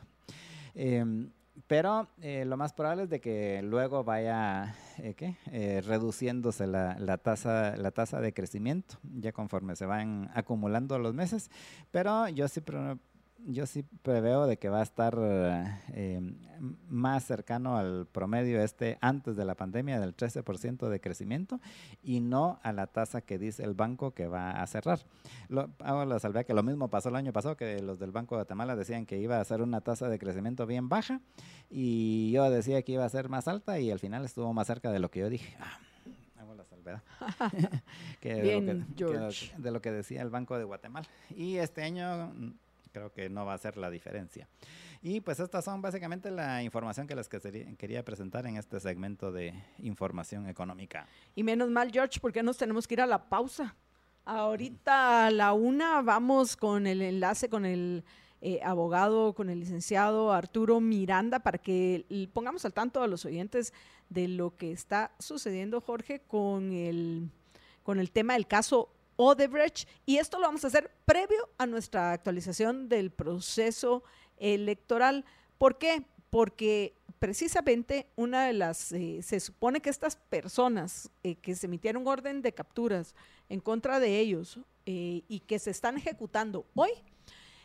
Em, pero eh, lo más probable es de que luego vaya eh, eh, reduciéndose la, la, tasa, la tasa de crecimiento ya conforme se van acumulando los meses. Pero yo sí yo sí preveo de que va a estar eh, más cercano al promedio este antes de la pandemia del 13% de crecimiento y no a la tasa que dice el banco que va a cerrar. Lo, hago la salvedad que lo mismo pasó el año pasado, que los del Banco de Guatemala decían que iba a ser una tasa de crecimiento bien baja y yo decía que iba a ser más alta y al final estuvo más cerca de lo que yo dije. Ah, hago la salvedad. <laughs> <laughs> que, de lo que decía el Banco de Guatemala. Y este año creo que no va a ser la diferencia. Y pues estas son básicamente la información que les quería presentar en este segmento de información económica. Y menos mal, George, porque nos tenemos que ir a la pausa. Ahorita a la una vamos con el enlace con el eh, abogado, con el licenciado Arturo Miranda, para que pongamos al tanto a los oyentes de lo que está sucediendo, Jorge, con el, con el tema del caso Odebrecht y esto lo vamos a hacer previo a nuestra actualización del proceso electoral. ¿Por qué? Porque precisamente una de las, eh, se supone que estas personas eh, que se emitieron orden de capturas en contra de ellos eh, y que se están ejecutando hoy,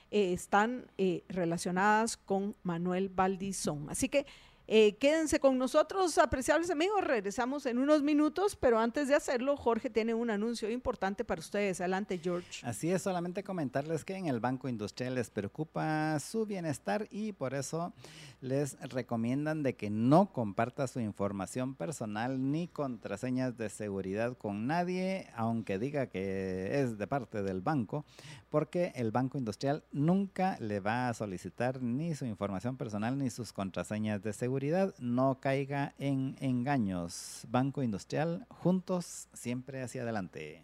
están relacionadas con Manuel Valdizón. Así que eh, quédense con nosotros, apreciables amigos. Regresamos en unos minutos, pero antes de hacerlo, Jorge tiene un anuncio importante para ustedes. Adelante, George. Así es, solamente comentarles que en el Banco Industrial les preocupa su bienestar y por eso les recomiendan de que no comparta su información personal ni contraseñas de seguridad con nadie, aunque diga que es de parte del banco, porque el Banco Industrial nunca le va a solicitar ni su información personal ni sus contraseñas de seguridad. No caiga en engaños. Banco Industrial, juntos, siempre hacia adelante.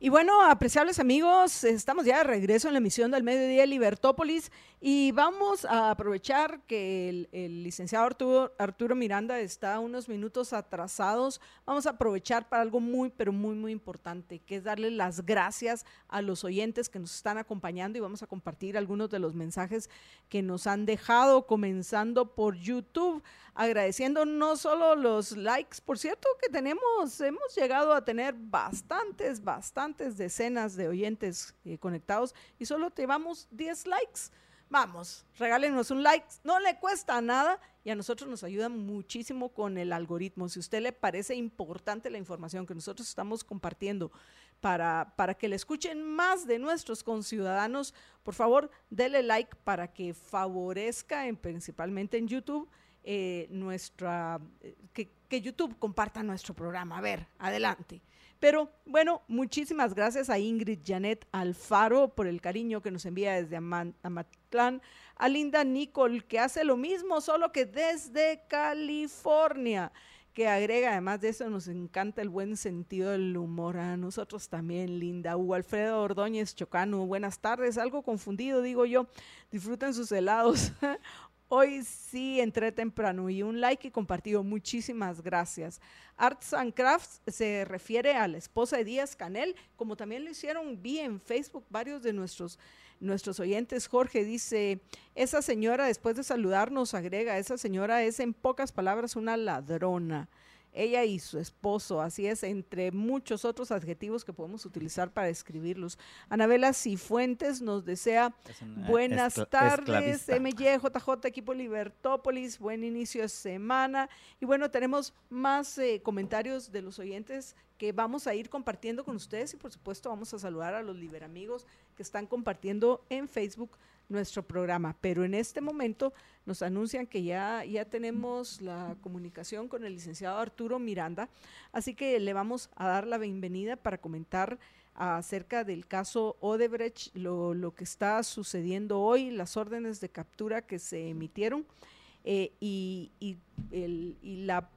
Y bueno, apreciables amigos, estamos ya de regreso en la emisión del Mediodía Libertópolis y vamos a aprovechar que el, licenciado Arturo, Arturo, Miranda está unos minutos atrasados. Vamos a aprovechar para algo muy, pero muy, muy importante, que es darle las gracias a los oyentes que nos están acompañando y vamos a compartir algunos de los mensajes que nos han dejado, comenzando por YouTube agradeciendo no solo los likes, por cierto que tenemos, hemos llegado a tener bastantes, bastantes decenas de oyentes eh, conectados y solo llevamos 10 likes. Vamos, regálenos un like, no le cuesta nada y a nosotros nos ayuda muchísimo con el algoritmo. Si a usted le parece importante la información que nosotros estamos compartiendo para, para que le escuchen más de nuestros conciudadanos, por favor, dele like para que favorezca en, principalmente en YouTube eh, nuestra, eh, que, YouTube comparta nuestro programa. A ver, adelante. Pero bueno, muchísimas gracias a Ingrid Janet Alfaro por el cariño que nos envía desde Amatlán, a Linda Nicole que hace lo mismo, solo que desde California, que agrega, además de eso, nos encanta el buen sentido del humor a nosotros también, Linda. Hugo Alfredo Ordóñez Chocano, buenas tardes, algo confundido, digo yo, disfruten sus helados. <laughs> Hoy sí entré temprano y un like y compartido. Muchísimas gracias. Arts and Crafts se refiere a la esposa de Díaz Canel, como también lo hicieron vi en Facebook varios de nuestros, nuestros oyentes. Jorge dice, esa señora después de saludarnos agrega, esa señora es en pocas palabras una ladrona ella y su esposo, así es, entre muchos otros adjetivos que podemos utilizar para describirlos. Anabela Cifuentes nos desea buenas tardes, MY, JJ, equipo Libertópolis, buen inicio de semana. Y bueno, tenemos más eh, comentarios de los oyentes que vamos a ir compartiendo con ustedes y por supuesto vamos a saludar a los liberamigos que están compartiendo en Facebook nuestro programa. Pero en este momento nos anuncian que ya, ya tenemos la comunicación con el licenciado Arturo Miranda, así que le vamos a dar la bienvenida para comentar acerca del caso Odebrecht, lo, lo, que está sucediendo hoy, las órdenes de captura que se emitieron eh, y, y, el, y, la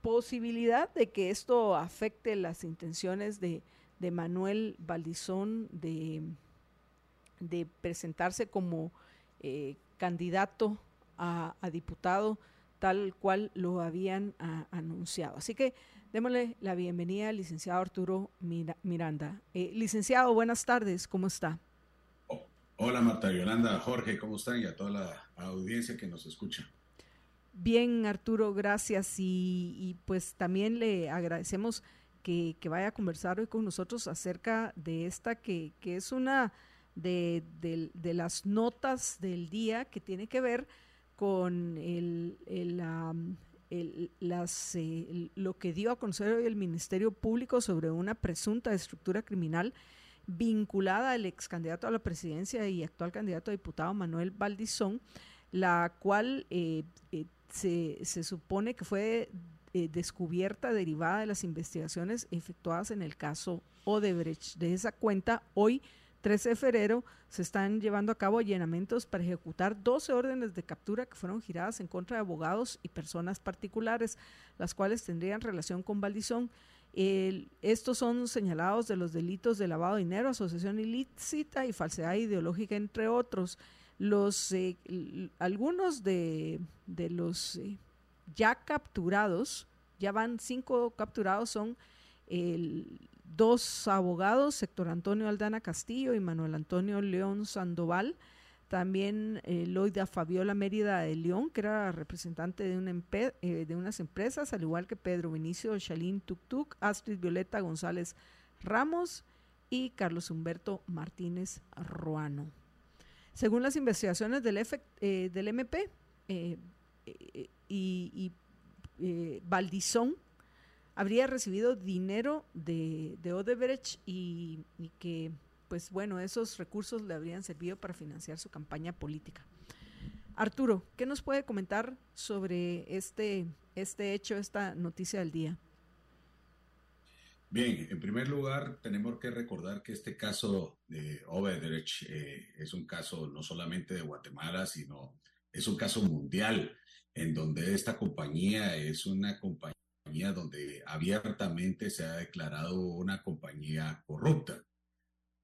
posibilidad de que esto afecte las intenciones de, de Manuel Valdizón de, de presentarse como eh, candidato a, a, diputado tal cual lo habían a, anunciado. Así que Démosle la bienvenida al licenciado Arturo Miranda. Eh, licenciado, buenas tardes, ¿cómo está? Oh, hola Marta Yolanda, Jorge, ¿cómo están? Y a toda la audiencia que nos escucha. Bien, Arturo, gracias. Y, pues también le agradecemos que, vaya a conversar hoy con nosotros acerca de esta que, que es una de, de, las notas del día que tiene que ver con el, el, las, eh, lo que dio a conocer hoy el Ministerio Público sobre una presunta estructura criminal vinculada al ex candidato a la presidencia y actual candidato a diputado Manuel Valdizón, la cual eh, eh, se, se, supone que fue descubierta derivada de las investigaciones efectuadas en el caso Odebrecht. De esa cuenta, hoy 13 de febrero se están llevando a cabo allanamientos para ejecutar 12 órdenes de captura que fueron giradas en contra de abogados y personas particulares, las cuales tendrían relación con Valdizón. estos son señalados de los delitos de lavado de dinero, asociación ilícita y falsedad ideológica, entre otros. Los, eh, algunos de, de los eh, ya capturados, ya van cinco capturados, son el, dos abogados, Héctor Antonio Aldana Castillo y Manuel Antonio León Sandoval. También eh, Loida Fabiola Mérida de León, que era representante de, una eh, de unas empresas, al igual que Pedro Vinicio Chalín Tuktuk, Astrid Violeta González Ramos y Carlos Humberto Martínez Ruano. Según las investigaciones del, eh, del MP y, y Valdizón, habría recibido dinero de, de Odebrecht y, que, pues bueno, esos recursos le habrían servido para financiar su campaña política. Arturo, ¿qué nos puede comentar sobre este, este hecho, esta noticia del día? Bien, en primer lugar, tenemos que recordar que este caso de Odebrecht eh, es un caso no solamente de Guatemala, sino es un caso mundial, en donde esta compañía es una compañía donde abiertamente se ha declarado una compañía corrupta.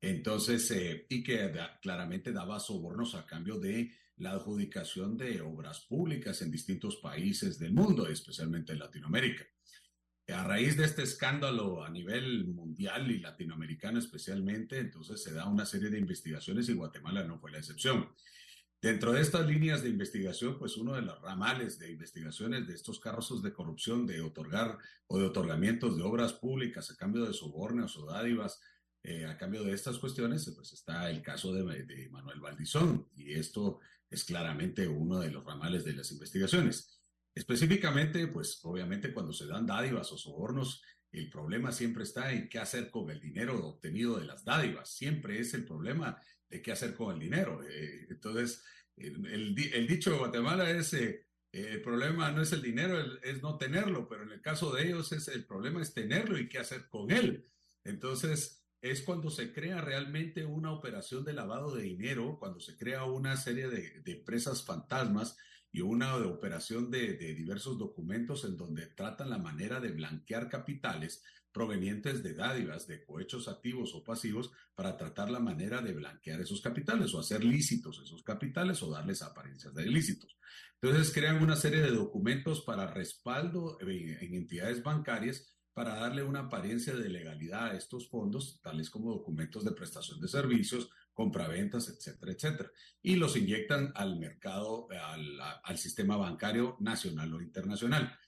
Entonces, eh, y que claramente daba sobornos a cambio de la adjudicación de obras públicas en distintos países del mundo, especialmente en Latinoamérica. A raíz de este escándalo a nivel mundial y latinoamericano especialmente, entonces se da una serie de investigaciones y Guatemala no fue la excepción. Dentro de estas líneas de investigación, pues uno de los ramales de investigaciones de estos casos de corrupción, de otorgar o de otorgamientos de obras públicas a cambio de sobornos o dádivas, eh, a cambio de estas cuestiones, pues está el caso de, de, Manuel Valdizón, y esto es claramente uno de los ramales de las investigaciones. Específicamente, pues obviamente cuando se dan dádivas o sobornos, el problema siempre está en qué hacer con el dinero obtenido de las dádivas. Siempre es el problema de qué hacer con el dinero. Eh, entonces, el, dicho de Guatemala es, eh, el problema no es el dinero, es no tenerlo, pero en el caso de ellos es el problema es tenerlo y qué hacer con él. Entonces, es cuando se crea realmente una operación de lavado de dinero, cuando se crea una serie de, empresas fantasmas y una de operación de, de diversos documentos en donde tratan la manera de blanquear capitales provenientes de dádivas, de cohechos activos o pasivos, para tratar la manera de blanquear esos capitales o hacer lícitos esos capitales o darles apariencias de ilícitos. Entonces crean una serie de documentos para respaldo en entidades bancarias para darle una apariencia de legalidad a estos fondos, tales como documentos de prestación de servicios, compraventas, etcétera, etcétera. Y los inyectan al mercado, al, al sistema bancario nacional o internacional.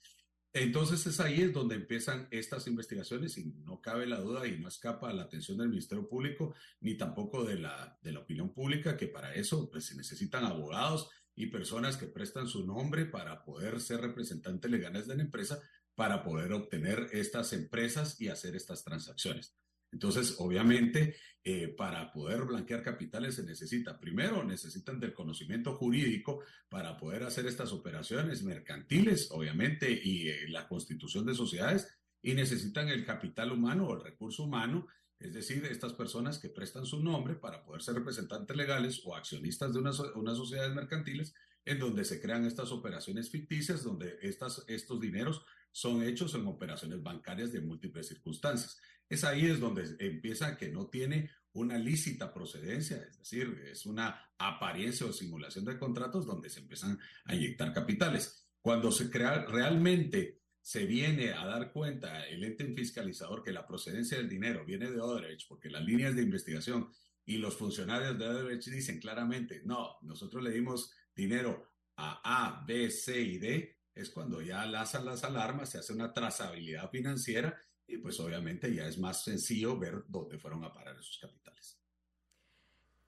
Entonces es ahí es donde empiezan estas investigaciones y no cabe la duda y no escapa a la atención del Ministerio Público ni tampoco de la, de la opinión pública que para eso pues, se necesitan abogados y personas que prestan su nombre para poder ser representantes legales de la empresa para poder obtener estas empresas y hacer estas transacciones. Entonces, obviamente, eh, para poder blanquear capitales se necesita, primero, necesitan del conocimiento jurídico para poder hacer estas operaciones mercantiles, obviamente, y eh, la constitución de sociedades, y necesitan el capital humano o el recurso humano es decir, estas personas que prestan su nombre para poder ser representantes legales o accionistas de unas, unas sociedades mercantiles en donde se crean estas operaciones ficticias, donde estas, estos dineros son hechos en operaciones bancarias de múltiples circunstancias. Es ahí es donde empieza que no tiene una lícita procedencia, es decir, es una apariencia o simulación de contratos donde se empiezan a inyectar capitales. Cuando se crea realmente se viene a dar cuenta el ente fiscalizador que la procedencia del dinero viene de Odebrecht, porque las líneas de investigación y los funcionarios de Odebrecht dicen claramente, no, nosotros le dimos dinero a A, B, C y D, es cuando ya lanzan las alarmas, se hace una trazabilidad financiera y pues obviamente ya es más sencillo ver dónde fueron a parar esos capitales.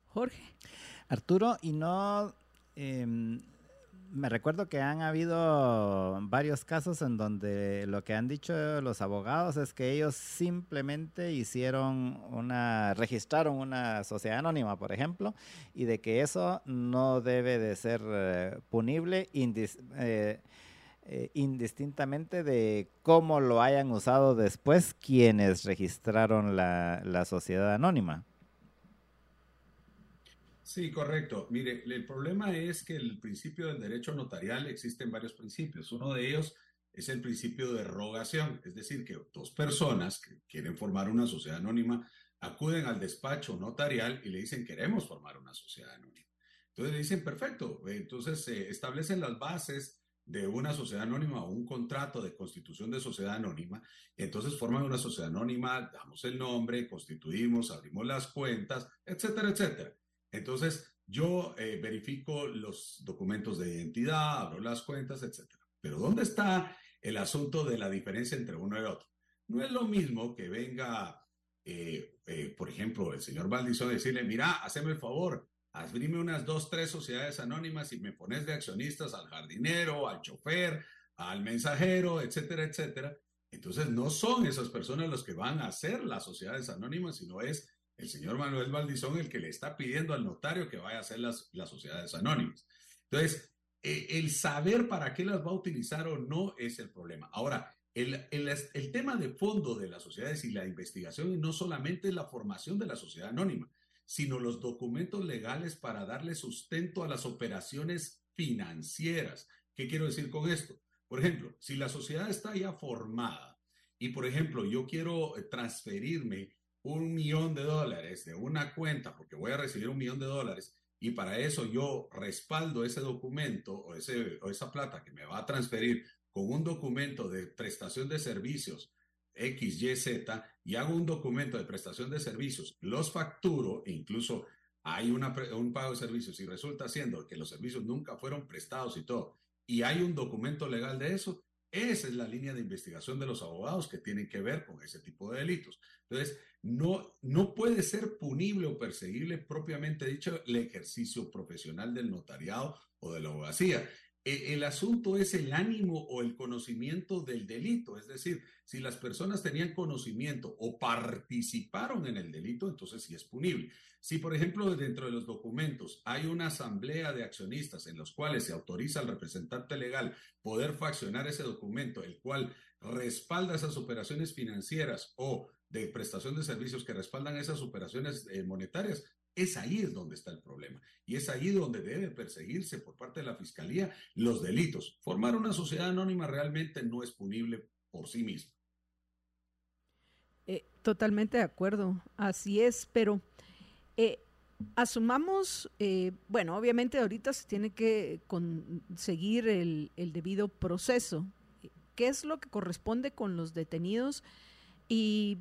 Jorge. Arturo, y no... Em, me recuerdo que han habido varios casos en donde lo que han dicho los abogados es que ellos simplemente hicieron una, registraron una sociedad anónima, por ejemplo, y de que eso no debe de ser eh, punible eh, eh, indistintamente de cómo lo hayan usado después quienes registraron la sociedad anónima. Sí, correcto. Mire, el problema es que el principio del derecho notarial existen varios principios. Uno de ellos es el principio de rogación, es decir, que dos personas que quieren formar una sociedad anónima acuden al despacho notarial y le dicen queremos formar una sociedad anónima. Entonces le dicen perfecto, entonces se establecen las bases de una sociedad anónima o un contrato de constitución de sociedad anónima, entonces forman una sociedad anónima, damos el nombre, constituimos, abrimos las cuentas, etcétera, etcétera. Entonces, yo eh, verifico los documentos de identidad, abro las cuentas, etc. Pero ¿dónde está el asunto de la diferencia entre uno y otro? No es lo mismo que venga, eh, eh, por ejemplo, el señor Valdizón decirle, mira, haceme el favor, abrime unas dos, tres sociedades anónimas y me pones de accionistas al jardinero, al chofer, al mensajero, etcétera, etcétera. Entonces, no son esas personas los que van a hacer las sociedades anónimas, sino es el señor Manuel Valdizón el que le está pidiendo al notario que vaya a hacer las, las sociedades anónimas. Entonces, eh, el saber para qué las va a utilizar o no es el problema. Ahora, el, el, el, tema de fondo de las sociedades y la investigación no solamente es la formación de la sociedad anónima, sino los documentos legales para darle sustento a las operaciones financieras. ¿Qué quiero decir con esto? Por ejemplo, si la sociedad está ya formada y, por ejemplo, yo quiero eh, transferirme un millón de dólares de una cuenta, porque voy a recibir un millón de dólares, y para eso yo respaldo ese documento o, o esa plata que me va a transferir con un documento de prestación de servicios X, Y, Z, y hago un documento de prestación de servicios, los facturo, e incluso hay un pago de servicios y resulta siendo que los servicios nunca fueron prestados y todo, y hay un documento legal de eso, esa es la línea de investigación de los abogados que tienen que ver con ese tipo de delitos. Entonces, no, no puede ser punible o perseguible propiamente dicho el ejercicio profesional del notariado o de la abogacía. E, el asunto es el ánimo o el conocimiento del delito, es decir, si las personas tenían conocimiento o participaron en el delito, entonces sí es punible. Si, por ejemplo, dentro de los documentos hay una asamblea de accionistas en los cuales se autoriza al representante legal poder faccionar ese documento, el cual respalda esas operaciones financieras o de prestación de servicios que respaldan esas operaciones eh, monetarias, es ahí es donde está el problema. Y es ahí donde debe perseguirse por parte de la Fiscalía los delitos. Formar una sociedad anónima realmente no es punible por sí mismo. Eh, totalmente de acuerdo, así es, pero eh, asumamos, bueno, obviamente ahorita se tiene que conseguir el, el debido proceso. ¿Qué es lo que corresponde con los detenidos? Y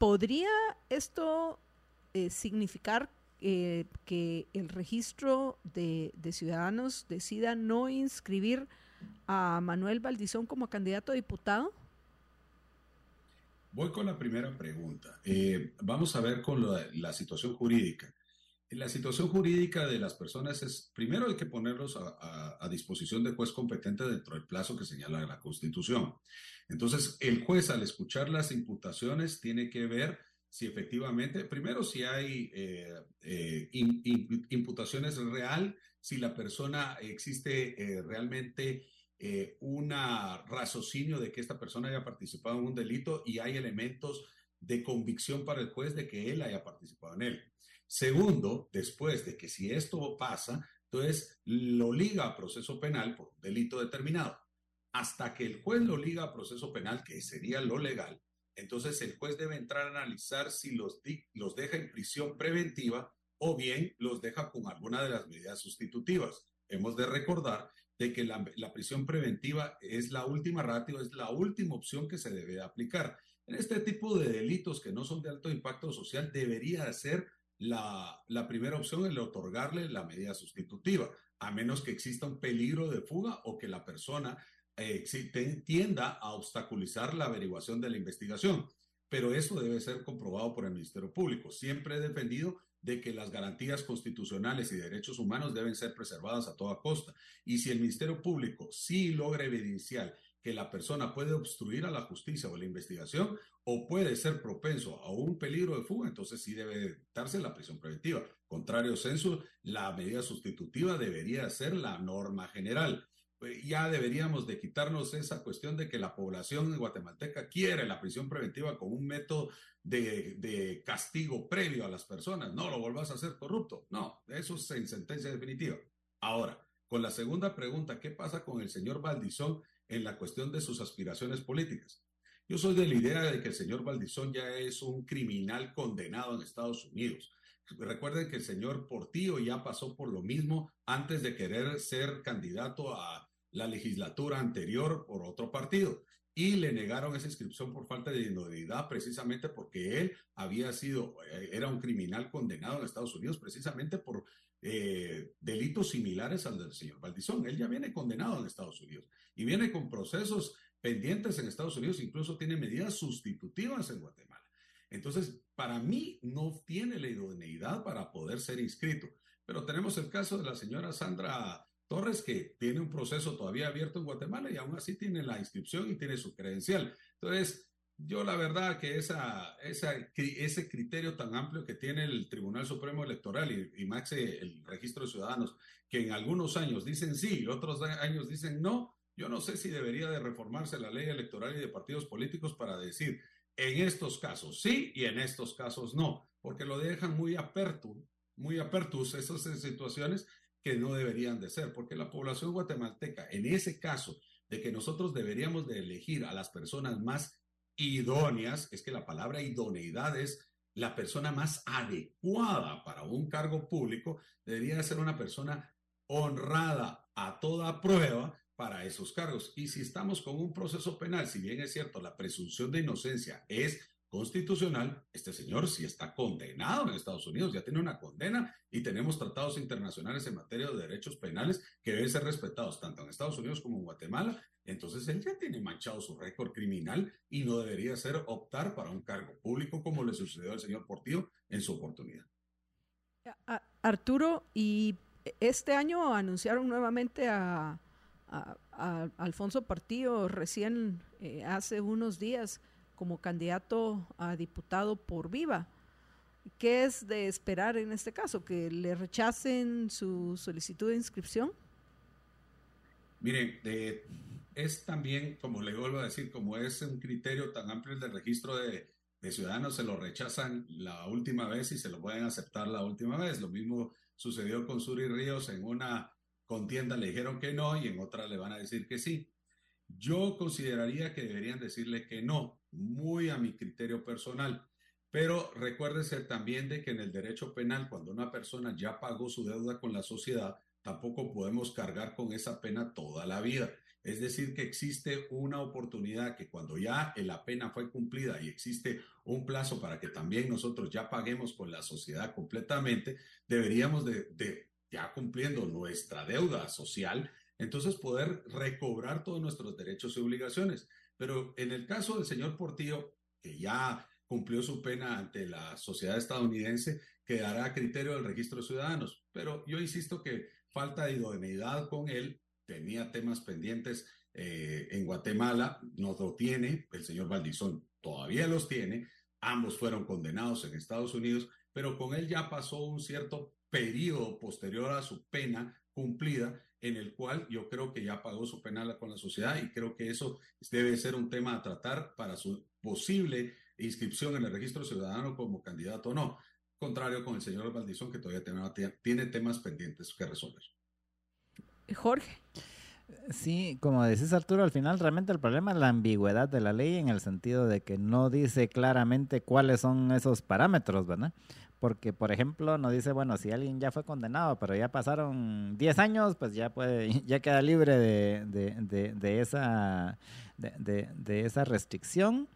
¿Podría esto eh, significar eh, que el registro de, ciudadanos decida no inscribir a Manuel Valdizón como candidato a diputado? Voy con la primera pregunta. Eh, vamos a ver con la situación jurídica. La situación jurídica de las personas es, primero hay que ponerlos a, disposición del juez competente dentro del plazo que señala la Constitución. Entonces, el juez al escuchar las imputaciones tiene que ver si efectivamente, primero si hay eh, eh, imputaciones real, si la persona existe eh, realmente un raciocinio de que esta persona haya participado en un delito y hay elementos de convicción para el juez de que él haya participado en él. Segundo, después de que si esto pasa, entonces lo liga a proceso penal por un delito determinado. Hasta que el juez lo liga a proceso penal, que sería lo legal, entonces el juez debe entrar a analizar si los, los deja en prisión preventiva o bien los deja con alguna de las medidas sustitutivas. Hemos de recordar de que la, prisión preventiva es la última ratio, es la última opción que se debe aplicar. En este tipo de delitos que no son de alto impacto social, debería ser la, la primera opción el otorgarle la medida sustitutiva, a menos que exista un peligro de fuga o que la persona eh, tienda a obstaculizar la averiguación de la investigación. Pero eso debe ser comprobado por el Ministerio Público. Siempre he defendido de que las garantías constitucionales y derechos humanos deben ser preservadas a toda costa. Y si el Ministerio Público sí logra evidenciar que la persona puede obstruir a la justicia o la investigación o puede ser propenso a un peligro de fuga, entonces sí debe darse la prisión preventiva. Contrario censo, la medida sustitutiva debería ser la norma general. Pues, ya deberíamos de quitarnos esa cuestión de que la población guatemalteca quiere la prisión preventiva como un método de, de, castigo previo a las personas. No lo volvás a hacer corrupto. No, eso es en sentencia definitiva. Ahora, con la segunda pregunta, ¿qué pasa con el señor Valdizón en la cuestión de sus aspiraciones políticas? Yo soy de la idea de que el señor Valdizón ya es un criminal condenado en Estados Unidos. Recuerden que el señor Portillo ya pasó por lo mismo antes de querer ser candidato a la legislatura anterior por otro partido y le negaron esa inscripción por falta de idoneidad precisamente porque él había sido, eh, era un criminal condenado en Estados Unidos precisamente por eh, delitos similares al del señor Valdizón. Él ya viene condenado en Estados Unidos y viene con procesos pendientes en Estados Unidos, incluso tiene medidas sustitutivas en Guatemala. Entonces, para mí no tiene la idoneidad para poder ser inscrito. Pero tenemos el caso de la señora Sandra Torres, que tiene un proceso todavía abierto en Guatemala y aún así tiene la inscripción y tiene su credencial. Entonces, yo la verdad que esa, esa, ese criterio tan amplio que tiene el Tribunal Supremo Electoral y, y el registro de ciudadanos, que en algunos años dicen sí y otros años dicen no, yo no sé si debería de reformarse la ley electoral y de partidos políticos para decir en estos casos sí y en estos casos no, porque lo dejan muy aperto, muy apertus esas situaciones que no deberían de ser, porque la población guatemalteca, en ese caso de que nosotros deberíamos de elegir a las personas más idóneas, es que la palabra idoneidad es la persona más adecuada para un cargo público, debería ser una persona honrada a toda prueba para esos cargos. Y si estamos con un proceso penal, si bien es cierto, la presunción de inocencia es constitucional, este señor sí está condenado en Estados Unidos, ya tiene una condena y tenemos tratados internacionales en materia de derechos penales que deben ser respetados tanto en Estados Unidos como en Guatemala. Entonces él ya tiene manchado su récord criminal y no debería ser optar para un cargo público como le sucedió al señor Portillo en su oportunidad. Arturo, y este año anunciaron nuevamente a, Alfonso Portillo recién eh, hace unos días como candidato a diputado por Viva. ¿Qué es de esperar en este caso? ¿Que le rechacen su solicitud de inscripción? Miren, es también, como le vuelvo a decir, como es un criterio tan amplio el del registro de, de ciudadanos, se lo rechazan la última vez y se lo pueden aceptar la última vez. Lo mismo sucedió con Suri Ríos en una contienda, le dijeron que no y en otra le van a decir que sí. Yo consideraría que deberían decirle que no, muy a mi criterio personal. Pero recuérdese también de que en el derecho penal, cuando una persona ya pagó su deuda con la sociedad, tampoco podemos cargar con esa pena toda la vida. Es decir, que existe una oportunidad que cuando ya la pena fue cumplida y existe un plazo para que también nosotros ya paguemos con la sociedad completamente, deberíamos de, ya cumpliendo nuestra deuda social, entonces poder recobrar todos nuestros derechos y obligaciones. Pero en el caso del señor Portillo, que ya cumplió su pena ante la sociedad estadounidense, quedará a criterio del registro de ciudadanos. Pero yo insisto que falta de idoneidad con él, tenía temas pendientes eh, en Guatemala, no lo tiene, el señor Valdizón todavía los tiene, ambos fueron condenados en Estados Unidos, pero con él ya pasó un cierto periodo posterior a su pena cumplida en el cual yo creo que ya pagó su penal con la sociedad y creo que eso debe ser un tema a tratar para su posible inscripción en el registro ciudadano como candidato o no. Contrario con el señor Valdizón, que todavía tiene, tiene temas pendientes que resolver. Jorge. Sí, como decís Arturo, al final realmente el problema es la ambigüedad de la ley en el sentido de que no dice claramente cuáles son esos parámetros, ¿verdad? Porque, por ejemplo, no dice, bueno, si alguien ya fue condenado, pero ya pasaron 10 años, pues ya puede, <laughs> ya queda libre de, esa, de, esa restricción.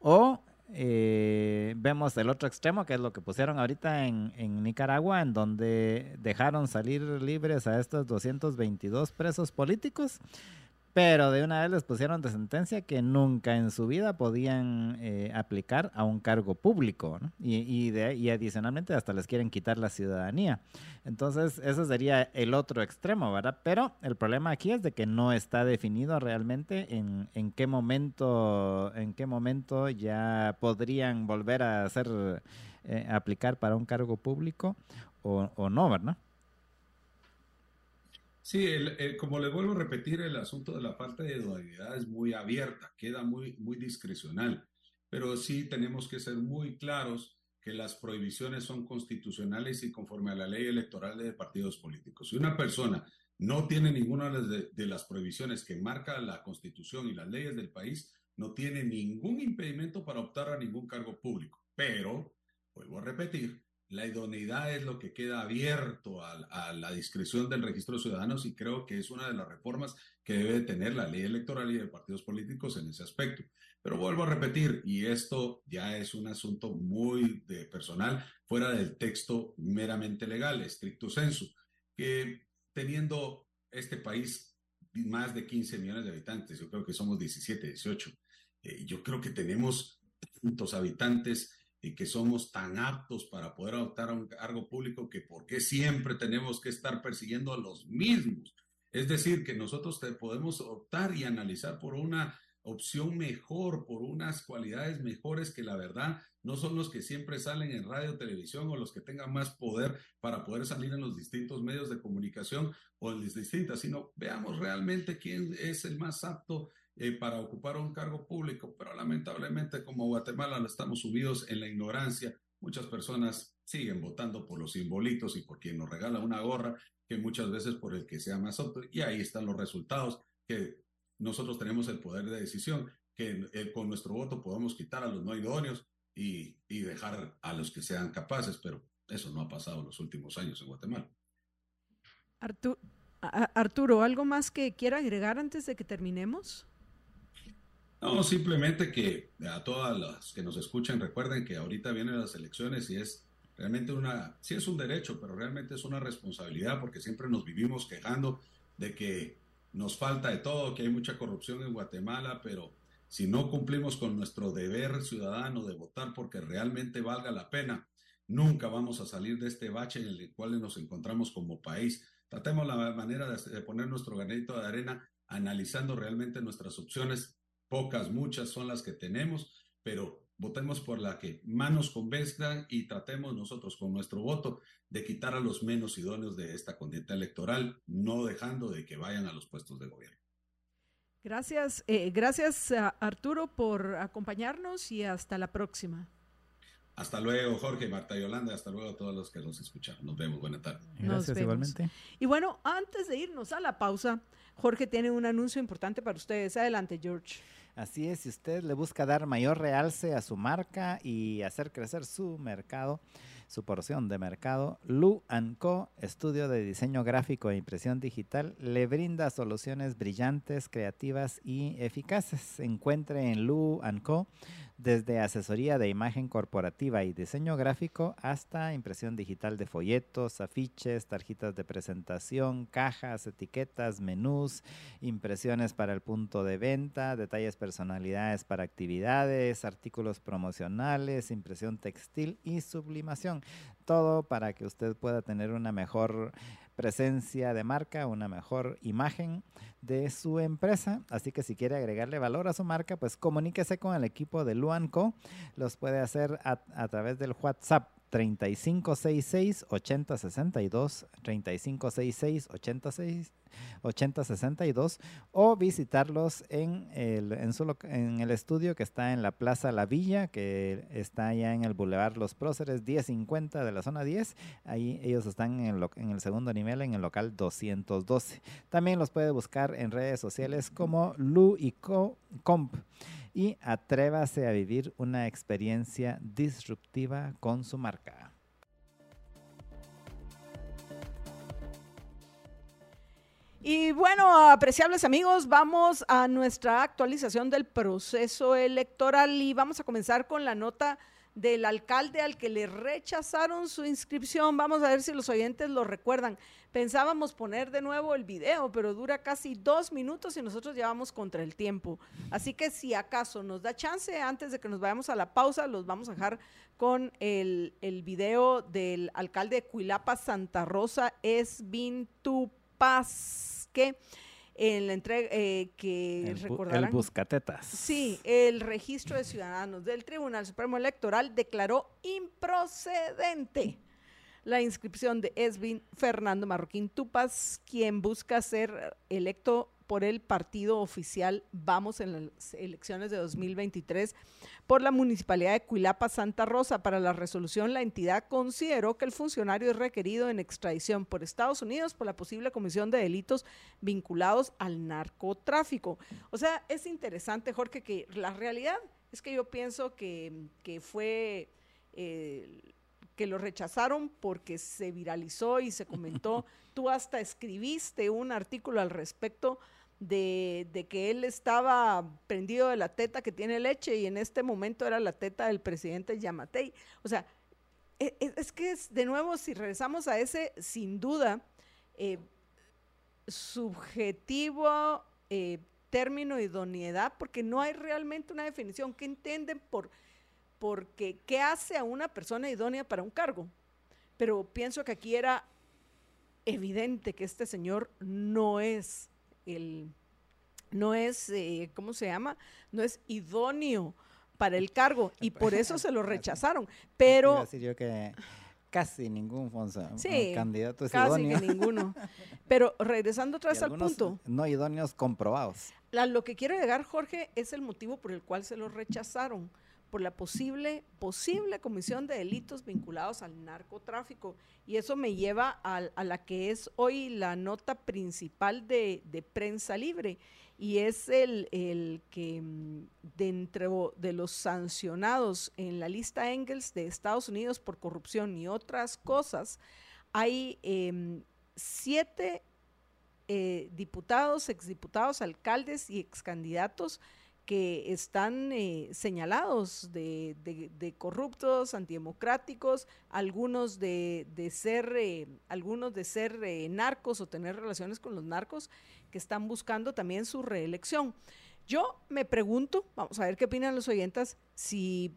O eh, vemos el otro extremo, que es lo que pusieron ahorita en, en, Nicaragua, en donde dejaron salir libres a estos 222 presos políticos pero de una vez les pusieron de sentencia que nunca en su vida podían eh, aplicar a un cargo público, ¿no? y, y, de, y, adicionalmente hasta les quieren quitar la ciudadanía. Entonces, ese sería el otro extremo, ¿verdad? Pero el problema aquí es de que no está definido realmente en, en qué momento, en qué momento ya podrían volver a hacer, eh, aplicar para un cargo público o, o no, ¿verdad? Sí, como le vuelvo a repetir, el asunto de la falta de dualidad es muy abierta, queda muy, muy discrecional, pero sí tenemos que ser muy claros que las prohibiciones son constitucionales y conforme a la ley electoral de partidos políticos. Si una persona no tiene ninguna de, de las prohibiciones que marca la constitución y las leyes del país, no tiene ningún impedimento para optar a ningún cargo público. Pero, vuelvo a repetir, la idoneidad es lo que queda abierto a, la discreción del registro de ciudadanos y creo que es una de las reformas que debe tener la ley electoral y de partidos políticos en ese aspecto. Pero vuelvo a repetir, y esto ya es un asunto muy personal, fuera del texto meramente legal, estricto sensu, que teniendo este país más de 15 millones de habitantes, yo creo que somos 17, 18, eh, yo creo que tenemos tantos habitantes y que somos tan aptos para poder adoptar a un cargo público que por qué siempre tenemos que estar persiguiendo a los mismos. Es decir, que nosotros podemos optar y analizar por una opción mejor, por unas cualidades mejores que la verdad no son los que siempre salen en radio, televisión o los que tengan más poder para poder salir en los distintos medios de comunicación o en las distintas, sino veamos realmente quién es el más apto eh, para ocupar un cargo público, pero lamentablemente como Guatemala estamos subidos en la ignorancia, muchas personas siguen votando por los simbolitos y por quien nos regala una gorra, que muchas veces por el que sea más alto, y ahí están los resultados, que nosotros tenemos el poder de decisión, que eh, con nuestro voto podamos quitar a los no idóneos y, y dejar a los que sean capaces, pero eso no ha pasado en los últimos años en Guatemala. Arturo, ¿algo más que quiera agregar antes de que terminemos? No, simplemente que a todas las que nos escuchan recuerden que ahorita vienen las elecciones y es realmente una, sí es un derecho, pero realmente es una responsabilidad porque siempre nos vivimos quejando de que nos falta de todo, que hay mucha corrupción en Guatemala, pero si no cumplimos con nuestro deber ciudadano de votar porque realmente valga la pena, nunca vamos a salir de este bache en el cual nos encontramos como país. Tratemos la manera de poner nuestro granito de arena analizando realmente nuestras opciones pocas, muchas son las que tenemos, pero votemos por la que más nos convenzca y tratemos nosotros con nuestro voto de quitar a los menos idóneos de esta contienda electoral, no dejando de que vayan a los puestos de gobierno. Gracias, eh, gracias Arturo por acompañarnos y hasta la próxima. Hasta luego, Jorge, Marta Yolanda. Hasta luego a todos los que nos escucharon. Nos vemos. Buena tarde. Gracias, igualmente. Y bueno, antes de irnos a la pausa, Jorge tiene un anuncio importante para ustedes. Adelante, George. Así es, si usted le busca dar mayor realce a su marca y hacer crecer su mercado, su porción de mercado, Lu Co, estudio de diseño gráfico e impresión digital, le brinda soluciones brillantes, creativas y eficaces. Encuentre en Lu Co desde asesoría de imagen corporativa y diseño gráfico hasta impresión digital de folletos, afiches, tarjetas de presentación, cajas, etiquetas, menús, impresiones para el punto de venta, detalles personalidades para actividades, artículos promocionales, impresión textil y sublimación. Todo para que usted pueda tener una mejor presencia de marca, una mejor imagen de su empresa. Así que si quiere agregarle valor a su marca, pues comuníquese con el equipo de Luanco. Los puede hacer a, través del WhatsApp 3566-8062, 3566-8062 o visitarlos en el, en, su, en el estudio que está en la Plaza La Villa, que está allá en el Boulevard Los Próceres 1050 de la zona 10. Ahí ellos están en el, en el segundo nivel, en el local 212. También los puede buscar en redes sociales como Lu y Comp y atrévase a vivir una experiencia disruptiva con su marca. Y bueno, apreciables amigos, vamos a nuestra actualización del proceso electoral y vamos a comenzar con la nota del alcalde al que le rechazaron su inscripción. Vamos a ver si los oyentes lo recuerdan. Pensábamos poner de nuevo el video, pero dura casi dos minutos y nosotros llevamos contra el tiempo. Así que si acaso nos da chance, antes de que nos vayamos a la pausa, los vamos a dejar con el, el video del alcalde de Cuilapa, Santa Rosa, que en la entrega eh, que El, recordarán. el Buscatetas. Sí, el registro de ciudadanos del Tribunal Supremo Electoral declaró improcedente la inscripción de Esvin Fernando Marroquín Tupas, quien busca ser electo por el partido oficial Vamos en las elecciones de 2023 por la Municipalidad de Cuilapa Santa Rosa. Para la resolución, la entidad consideró que el funcionario es requerido en extradición por Estados Unidos por la posible comisión de delitos vinculados al narcotráfico. O sea, es interesante, Jorge, que la realidad es que yo pienso que, que fue... eh, que lo rechazaron porque se viralizó y se comentó. <laughs> Tú hasta escribiste un artículo al respecto de, que él estaba prendido de la teta que tiene leche y en este momento era la teta del presidente Yamatei. O sea, e- e- es, que es, de nuevo, si regresamos a ese, sin duda, eh, subjetivo eh, término idoneidad, porque no hay realmente una definición. ¿Qué entienden por, porque qué hace a una persona idónea para un cargo? Pero pienso que aquí era evidente que este señor no es el, no es, eh, ¿cómo se llama? No es idóneo para el cargo y <laughs> por eso se lo rechazaron. Pero decir yo que casi ningún fonsa- Sí, candidato es casi idóneo. que ninguno. Pero <laughs> regresando atrás al punto, No idóneos comprobados. la- lo que quiero llegar, Jorge, es el motivo por el cual se lo rechazaron, por la posible, posible comisión de delitos vinculados al narcotráfico. Y eso me lleva a, la que es hoy la nota principal de, prensa libre, y es el, el que mm, dentro de los sancionados en la lista Engels de Estados Unidos por corrupción y otras cosas, hay em, siete eh, diputados, exdiputados, alcaldes y excandidatos que están eh, señalados de, de- corruptos, antidemocráticos, algunos de, de ser, eh, algunos de ser eh, narcos o tener relaciones con los narcos, que están buscando también su reelección. Yo me pregunto, vamos a ver qué opinan los oyentes, si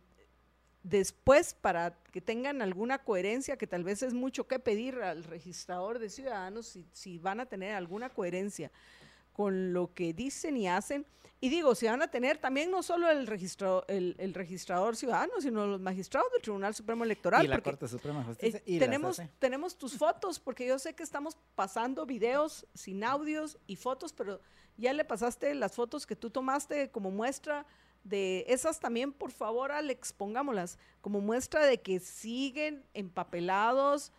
después para que tengan alguna coherencia, que tal vez es mucho que pedir al registrador de ciudadanos, si, si van a tener alguna coherencia con lo que dicen y hacen. Y digo, si van a tener también no solo el, registro, el, el registrador ciudadano, sino los magistrados del Tribunal Supremo Electoral. y la Corte Suprema de eh, Justicia. y tenemos, tenemos tus <laughs> fotos, porque yo sé que estamos pasando videos sin audios y fotos, pero ya le pasaste las fotos que tú tomaste como muestra de esas también, por favor, Alex, pongámoslas como muestra de que siguen empapelados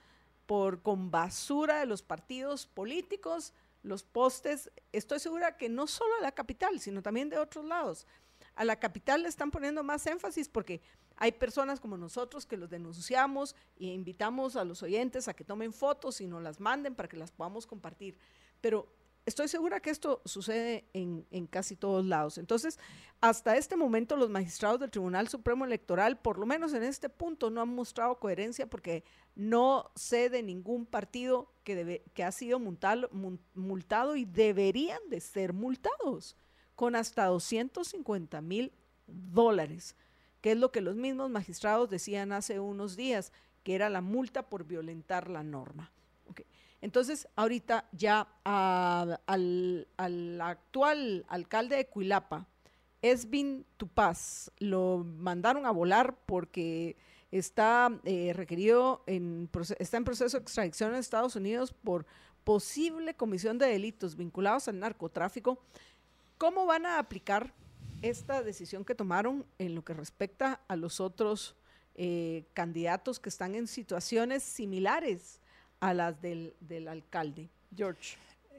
por con basura de los partidos políticos, los postes. Estoy segura que no solo a la capital, sino también de otros lados. A la capital le están poniendo más énfasis porque hay personas como nosotros que los denunciamos e invitamos a los oyentes a que tomen fotos y nos las manden para que las podamos compartir. Pero estoy segura que esto sucede en, en casi todos lados. Entonces, hasta este momento los magistrados del Tribunal Supremo Electoral, por lo menos en este punto, no han mostrado coherencia porque no sé de ningún partido que, ha sido multado, y deberían de ser multados con hasta 250 mil dólares, que es lo que los mismos magistrados decían hace unos días, que era la multa por violentar la norma. Entonces, ahorita ya uh, al, al, actual alcalde de Cuilapa, Esvin Tupaz, lo mandaron a volar porque está eh, requerido, en, está en proceso de extradición en Estados Unidos por posible comisión de delitos vinculados al narcotráfico. ¿Cómo van a aplicar esta decisión que tomaron en lo que respecta a los otros eh, candidatos que están en situaciones similares a las del, alcalde? George.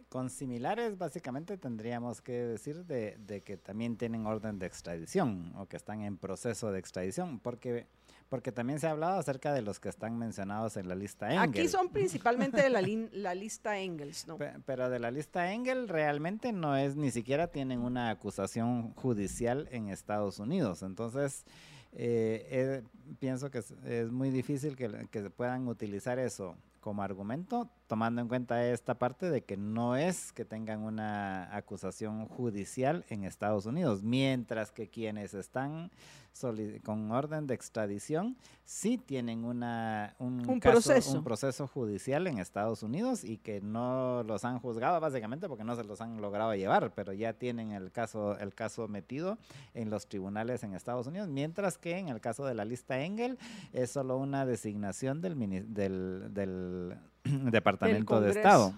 Con similares, básicamente tendríamos que decir de, de, que también tienen orden de extradición o que están en proceso de extradición, porque, porque también se ha hablado acerca de los que están mencionados en la lista Engel. Aquí son principalmente de la, <laughs> la lista Engels, ¿no? pero de la lista Engel realmente no es, ni siquiera tienen una acusación judicial en Estados Unidos. Entonces, eh, eh, pienso que es, es, muy difícil que, que puedan utilizar eso como argumento, tomando en cuenta esta parte de que no es que tengan una acusación judicial en Estados Unidos, mientras que quienes están con orden de extradición sí tienen una, un, proceso. un proceso judicial en Estados Unidos y que no los han juzgado básicamente porque no se los han logrado llevar, pero ya tienen el caso, el caso metido en los tribunales en Estados Unidos, mientras que en el caso de la lista Engel es solo una designación del, del, del <clears throat> Departamento de Estado.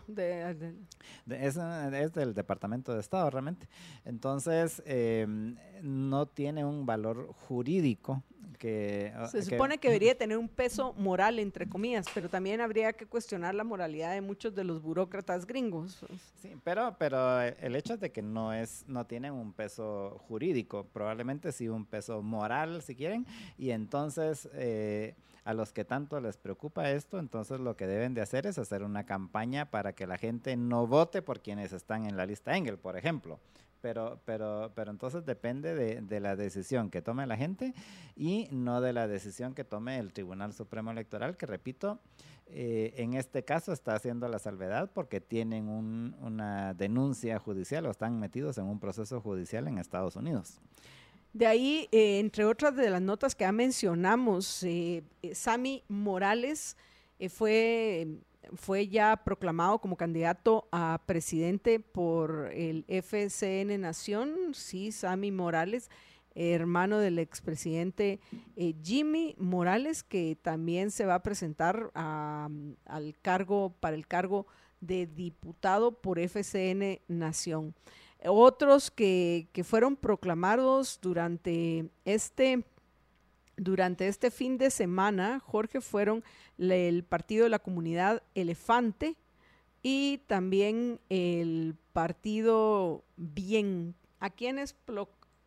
es, del Departamento de Estado realmente. Entonces, em, no tiene un valor jurídico que... Ah, Se supone que, <laughs> debería tener un peso moral, entre comillas, pero también habría que cuestionar la moralidad de muchos de los burócratas gringos. Sí, pero, pero el hecho de que no, es, no tienen un peso jurídico, probablemente sí un peso moral, si quieren, y entonces... Eh, a los que tanto les preocupa esto, entonces lo que deben de hacer es hacer una campaña para que la gente no vote por quienes están en la lista Engel, por ejemplo. Pero, pero, pero entonces depende de, la decisión que tome la gente y no de la decisión que tome el Tribunal Supremo Electoral, que repito, eh, en este caso está haciendo la salvedad porque tienen una denuncia judicial o están metidos en un proceso judicial en Estados Unidos. De ahí, eh, entre otras de las notas que ya mencionamos, eh, eh Sami Morales fue, fue ya proclamado como candidato a presidente por el FCN Nación, sí, Sami Morales, hermano del expresidente Jimmy Morales, que también se va a presentar al cargo, para el cargo de diputado por FCN Nación. Otros que, fueron proclamados durante este, durante este fin de semana, Jorge, fueron el Partido de la Comunidad Elefante y también el Partido Bien. ¿A quienes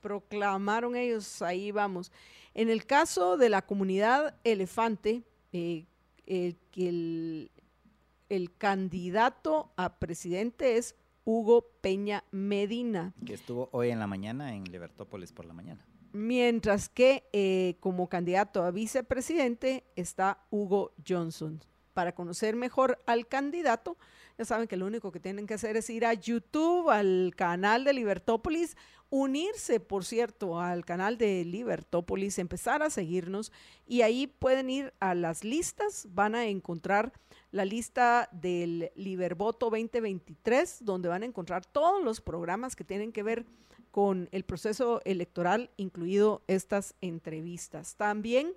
proclamaron ellos? Ahí vamos. En el caso de la comunidad Elefante, eh, el, el candidato a presidente es Hugo Peña Medina. Que estuvo hoy en la mañana en Libertópolis por la mañana. Mientras que eh, como candidato a vicepresidente está Hugo Johnson. Para conocer mejor al candidato, ya saben que lo único que tienen que hacer es ir a YouTube, al canal de Libertópolis, unirse, por cierto, al canal de Libertópolis, empezar a seguirnos y ahí pueden ir a las listas, van a encontrar la lista del Libervoto 2023, donde van a encontrar todos los programas que tienen que ver con el proceso electoral, incluido estas entrevistas. También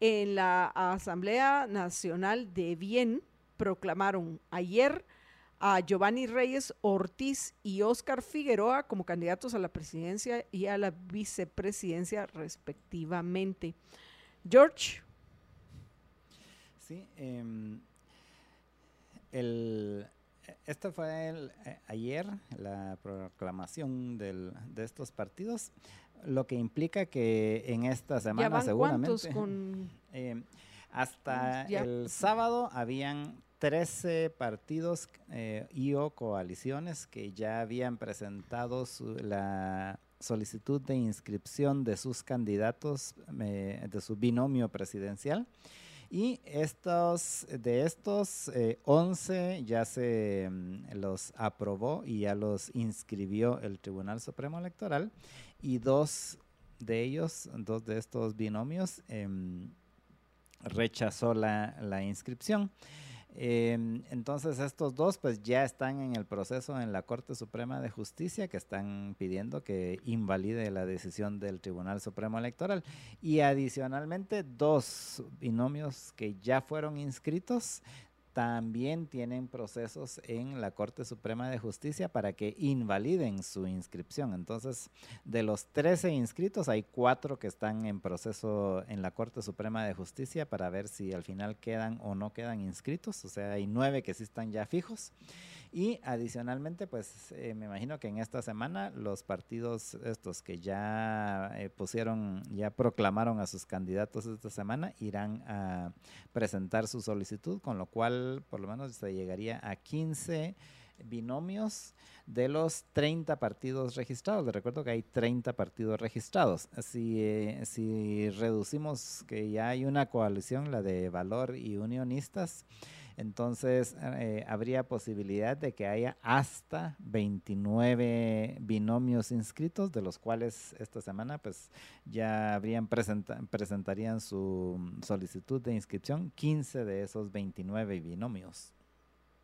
en la Asamblea Nacional de Bien proclamaron ayer a Giovanni Reyes Ortiz y Oscar Figueroa como candidatos a la presidencia y a la vicepresidencia respectivamente. George. Sí, eh, el, este fue el, eh, ayer la proclamación del, de estos partidos, lo que implica que en esta semana seguramente <laughs> eh, hasta el sábado habían 13 partidos eh, y o coaliciones que ya habían presentado la solicitud de inscripción de sus candidatos de su binomio presidencial. Y estos, de estos 11 eh, ya se mm, los aprobó y ya los inscribió el Tribunal Supremo Electoral y dos de ellos, dos de estos binomios, em, rechazó la, inscripción. Em, entonces estos dos pues ya están en el proceso en la Corte Suprema de Justicia que están pidiendo que invalide la decisión del Tribunal Supremo Electoral. Y adicionalmente dos binomios que ya fueron inscritos también tienen procesos en la Corte Suprema de Justicia para que invaliden su inscripción. Entonces, de los 13 inscritos, hay cuatro que están en proceso en la Corte Suprema de Justicia para ver si al final quedan o no quedan inscritos. O sea, hay nueve que sí están ya fijos. Y adicionalmente, pues eh, me imagino que en esta semana los partidos estos que ya eh, pusieron, ya proclamaron a sus candidatos esta semana, irán a presentar su solicitud, con lo cual por lo menos se llegaría a 15 binomios de los 30 partidos registrados. Les recuerdo que hay 30 partidos registrados. Si, eh, si reducimos que ya hay una coalición, la de Valor y Unionistas, entonces, eh, habría posibilidad de que haya hasta 29 binomios inscritos, de los cuales esta semana pues ya habrían presentarían su solicitud de inscripción 15 de esos 29 binomios.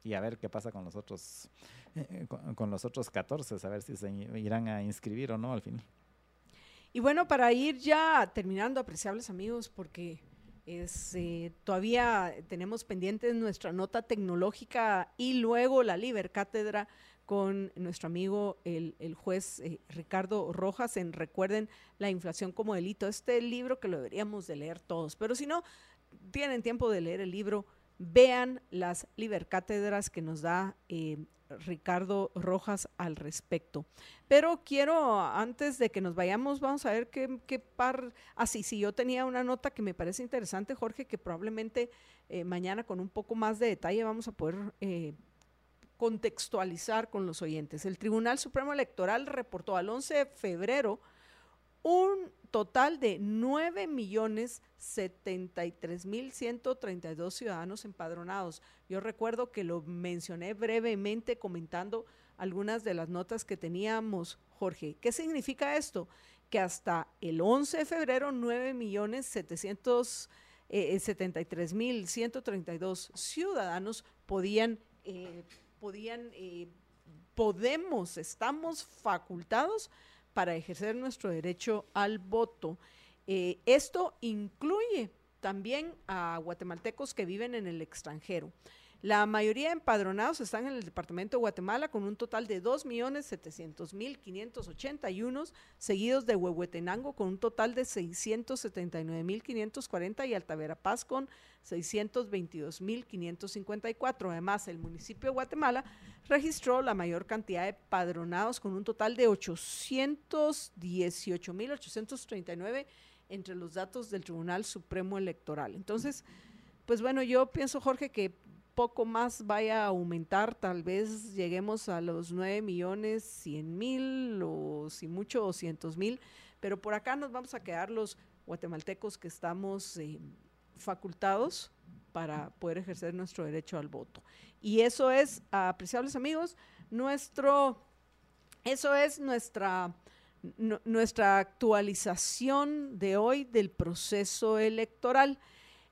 Y a ver qué pasa con los otros eh, con, los otros 14, a ver si se irán a inscribir o no al final. Y bueno, para ir ya terminando, apreciables amigos, porque es, eh, todavía tenemos pendientes nuestra nota tecnológica y luego la Liber Cátedra con nuestro amigo el, juez eh, Ricardo Rojas en Recuerden la inflación como delito. Este libro que lo deberíamos de leer todos, pero si no tienen tiempo de leer el libro, vean las Liber Cátedras que nos da eh, Ricardo Rojas al respecto. Pero quiero, antes de que nos vayamos, vamos a ver qué, par... Así, ah, sí, yo tenía una nota que me parece interesante, Jorge, que probablemente eh, mañana con un poco más de detalle vamos a poder eh, contextualizar con los oyentes. El Tribunal Supremo Electoral reportó al 11 de febrero un total de 9 millones 73 mil 132 ciudadanos empadronados. Yo recuerdo que lo mencioné brevemente comentando algunas de las notas que teníamos, Jorge. ¿Qué significa esto? Que hasta el 11 de febrero 9 millones 773 mil 132 ciudadanos podían, eh, podían, eh, podemos, estamos facultados para ejercer nuestro derecho al voto. Eh, esto incluye también a guatemaltecos que viven en el extranjero. La mayoría de empadronados están en el departamento de Guatemala con un total de 2.700.581, seguidos de Huehuetenango con un total de 679.540 y Altavera Paz con 622.554. Además, el municipio de Guatemala registró la mayor cantidad de padronados con un total de 818.839 entre los datos del Tribunal Supremo Electoral. Entonces, pues bueno, yo pienso, Jorge, que poco más vaya a aumentar, tal vez lleguemos a los 9 millones 100 mil o si mucho 200 mil, pero por acá nos vamos a quedar los guatemaltecos que estamos eh, facultados para poder ejercer nuestro derecho al voto. Y eso es, apreciables amigos, nuestro, eso es nuestra, nuestra actualización de hoy del proceso electoral.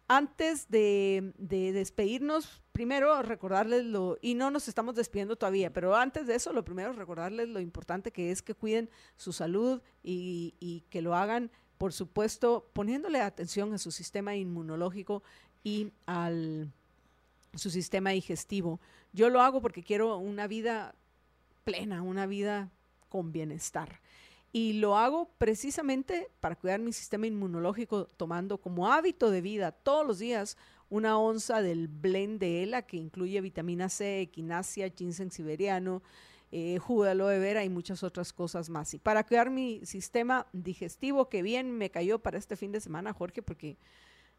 Antes de, despedirnos, primero recordarles lo, y no nos estamos despidiendo todavía, pero antes de eso, lo primero recordarles lo importante que es que cuiden su salud y, que lo hagan, por supuesto, poniéndole atención a su sistema inmunológico y al su sistema digestivo. Yo lo hago porque quiero una vida plena, una vida con bienestar. Y lo hago precisamente para cuidar mi sistema inmunológico, tomando como hábito de vida todos los días una onza del blend de ELA que incluye vitamina C, equinacia, ginseng siberiano, eh, jugo de aloe vera y muchas otras cosas más. Y para cuidar mi sistema digestivo, que bien me cayó para este fin de semana, Jorge, porque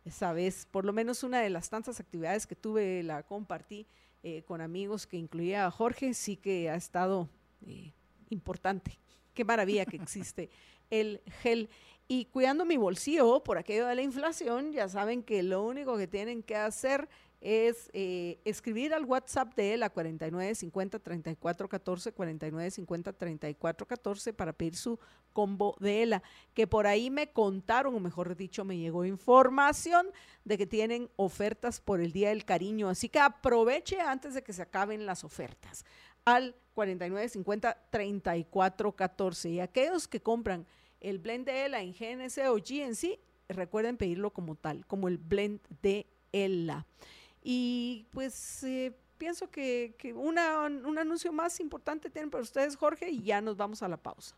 esa vez, por lo menos una de las tantas actividades que tuve, la compartí eh, con amigos que incluía a Jorge, sí que ha estado eh, importante qué maravilla que existe el gel. Y cuidando mi bolsillo por aquello de la inflación, ya saben que lo único que tienen que hacer eh, escribir al WhatsApp de él a 4950 3414 4950 3414 para pedir su combo de ELA, que por ahí me contaron, o mejor dicho, me llegó información de que tienen ofertas por el Día del Cariño, así que aproveche antes de que se acaben las ofertas al 4950 3414 y aquellos que compran el blend de ELA en GNC o GNC, recuerden pedirlo como tal, como el blend de ELA. Y pues eh, pienso que, que una, un anuncio más importante tienen para ustedes, Jorge, y ya nos vamos a la pausa.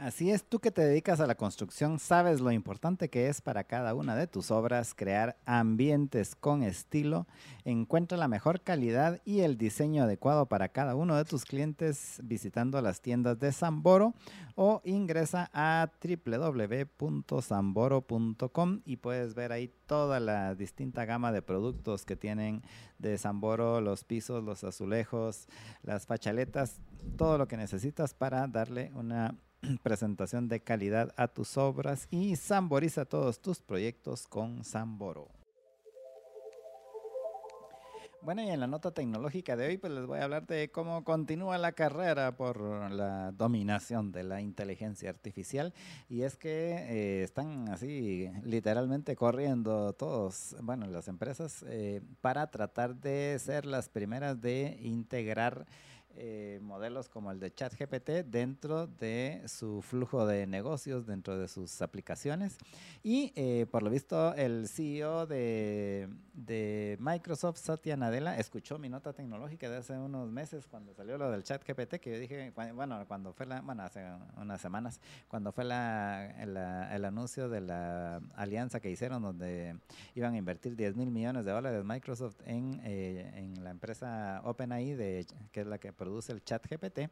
Así es, tú que te dedicas a la construcción, sabes lo importante que es para cada una de tus obras crear ambientes con estilo. Encuentra la mejor calidad y el diseño adecuado para cada uno de tus clientes visitando las tiendas de Samboro o ingresa a www.samboro.com y puedes ver ahí toda la distinta gama de productos que tienen de Samboro, los pisos, los azulejos, las fachaletas, todo lo que necesitas para darle una <clears throat> presentación de calidad a tus obras y samboriza todos tus proyectos con Samboro. Bueno, y en la nota tecnológica de hoy, pues les voy a hablar de cómo continúa la carrera por la dominación de la inteligencia artificial. Y es que eh, están así literalmente corriendo todos, bueno, las empresas, eh, para tratar de ser las primeras de integrar eh, modelos como el de ChatGPT dentro de su flujo de negocios, dentro de sus aplicaciones. Y eh, por lo visto, el CEO de, de, Microsoft, Satya Nadella, escuchó mi nota tecnológica de hace unos meses cuando salió lo del ChatGPT, que yo dije, bueno, cuando fue la, bueno, hace unas semanas, cuando fue la, el anuncio de la alianza que hicieron donde iban a invertir 10 mil millones de dólares Microsoft en, eh, en la empresa OpenAI, de, que es la que produce el chat GPT,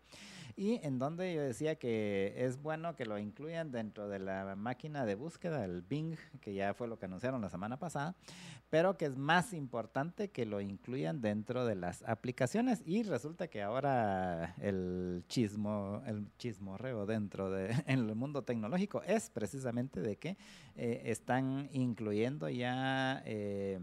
y en donde yo decía que es bueno que lo incluyan dentro de la máquina de búsqueda, el Bing, que ya fue lo que anunciaron la semana pasada, pero que es más importante que lo incluyan dentro de las aplicaciones. Y resulta que ahora el chismo, el chismorreo dentro de <laughs> en el mundo tecnológico es precisamente de que eh, están incluyendo ya eh,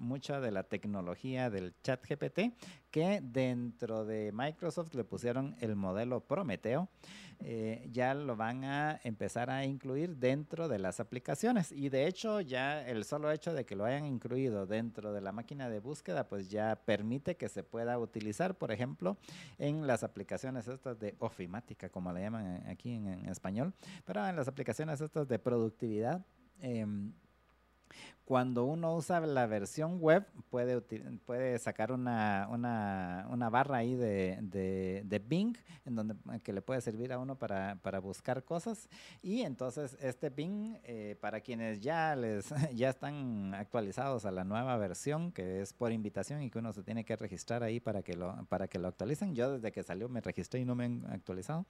mucha de la tecnología del chat GPT, que dentro de Microsoft le pusieron el modelo Prometeo, eh, ya lo van a empezar a incluir dentro de las aplicaciones. Y de hecho, ya el solo hecho de que lo hayan incluido dentro de la máquina de búsqueda, pues ya permite que se pueda utilizar, por ejemplo, en las aplicaciones estas de ofimática, como le llaman aquí en, español, pero en las aplicaciones estas de productividad. Eh, cuando uno usa la versión web, puede, puede sacar una, una, una barra ahí de, de, Bing, en donde que le puede servir a uno para, para buscar cosas. Y entonces este Bing, eh, para quienes ya, les, <laughs> ya están actualizados a la nueva versión, que es por invitación y que uno se tiene que registrar ahí para que lo, para que lo actualicen. Yo desde que salió me registré y no me han actualizado.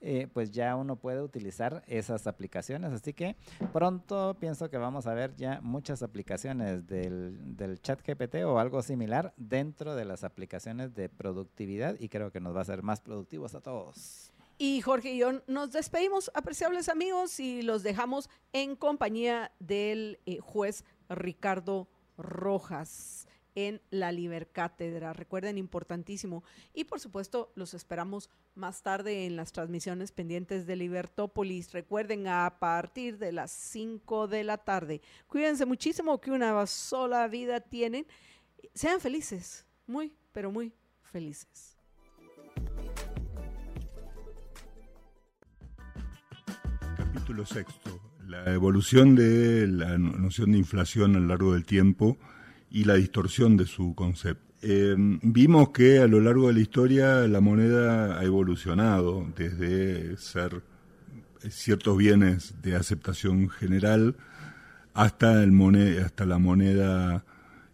Eh, pues ya uno puede utilizar esas aplicaciones. Así que pronto pienso que vamos a ver ya muchas aplicaciones del, del chat GPT o algo similar dentro de las aplicaciones de productividad y creo que nos va a hacer más productivos a todos. Y Jorge y yo nos despedimos, apreciables amigos, y los dejamos en compañía del eh, juez Ricardo Rojas en la Libercátedra. Recuerden, importantísimo. Y por supuesto, los esperamos más tarde en las transmisiones pendientes de Libertópolis. Recuerden, a partir de las 5 de la tarde. Cuídense muchísimo que una sola vida tienen. Sean felices, muy, pero muy felices. Capítulo sexto. La evolución de la noción de inflación a lo largo del tiempo y la distorsión de su concepto. Em, vimos que a lo largo de la historia la moneda ha evolucionado desde ser ciertos bienes de aceptación general hasta, el hasta la moneda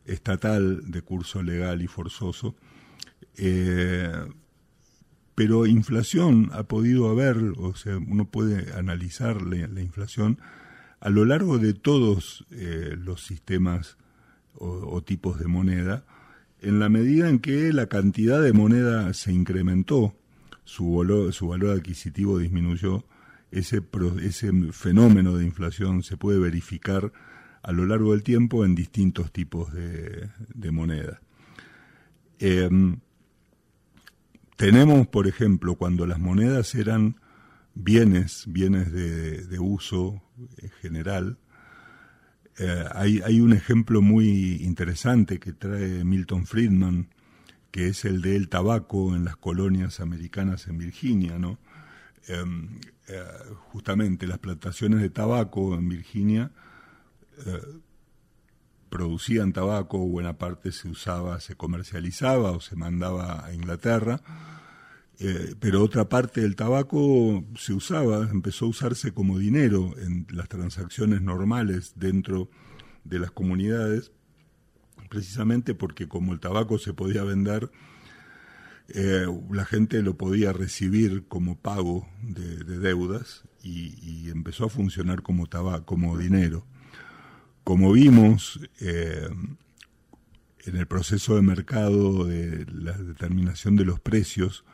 estatal de curso legal y forzoso. Eh, pero inflación ha podido haber, o sea, uno puede analizar la, inflación a lo largo de todos eh, los sistemas o, tipos de moneda, en la medida en que la cantidad de moneda se incrementó, su valor, su valor adquisitivo disminuyó, ese, ese fenómeno de inflación se puede verificar a lo largo del tiempo en distintos tipos de, moneda. Em, tenemos, por ejemplo, cuando las monedas eran bienes, bienes de, uso general, eh, hay, hay, un ejemplo muy interesante que trae Milton Friedman, que es el del tabaco en las colonias americanas en Virginia, ¿no? Em, eh, justamente las plantaciones de tabaco en Virginia eh, producían tabaco, buena parte se usaba, se comercializaba o se mandaba a Inglaterra, eh, pero otra parte del tabaco se usaba, empezó a usarse como dinero en las transacciones normales dentro de las comunidades, precisamente porque como el tabaco se podía vender, eh, la gente lo podía recibir como pago de, deudas y, empezó a funcionar como, tabaco, como dinero. Como vimos eh, en el proceso de mercado de la determinación de los precios,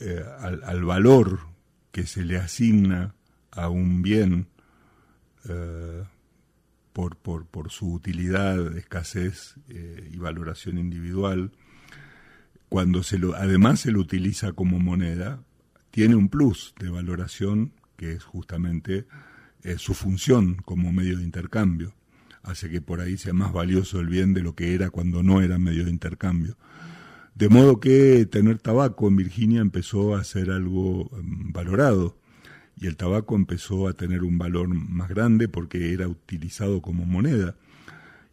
eh, al, valor que se le asigna a un bien por, por, por, su utilidad, escasez y valoración individual, cuando se lo, además se lo utiliza como moneda, tiene un plus de valoración que es justamente eh, su función como medio de intercambio. Hace que por ahí sea más valioso el bien de lo que era cuando no era medio de intercambio. De modo que tener tabaco en Virginia empezó a ser algo em, valorado y el tabaco empezó a tener un valor más grande porque era utilizado como moneda.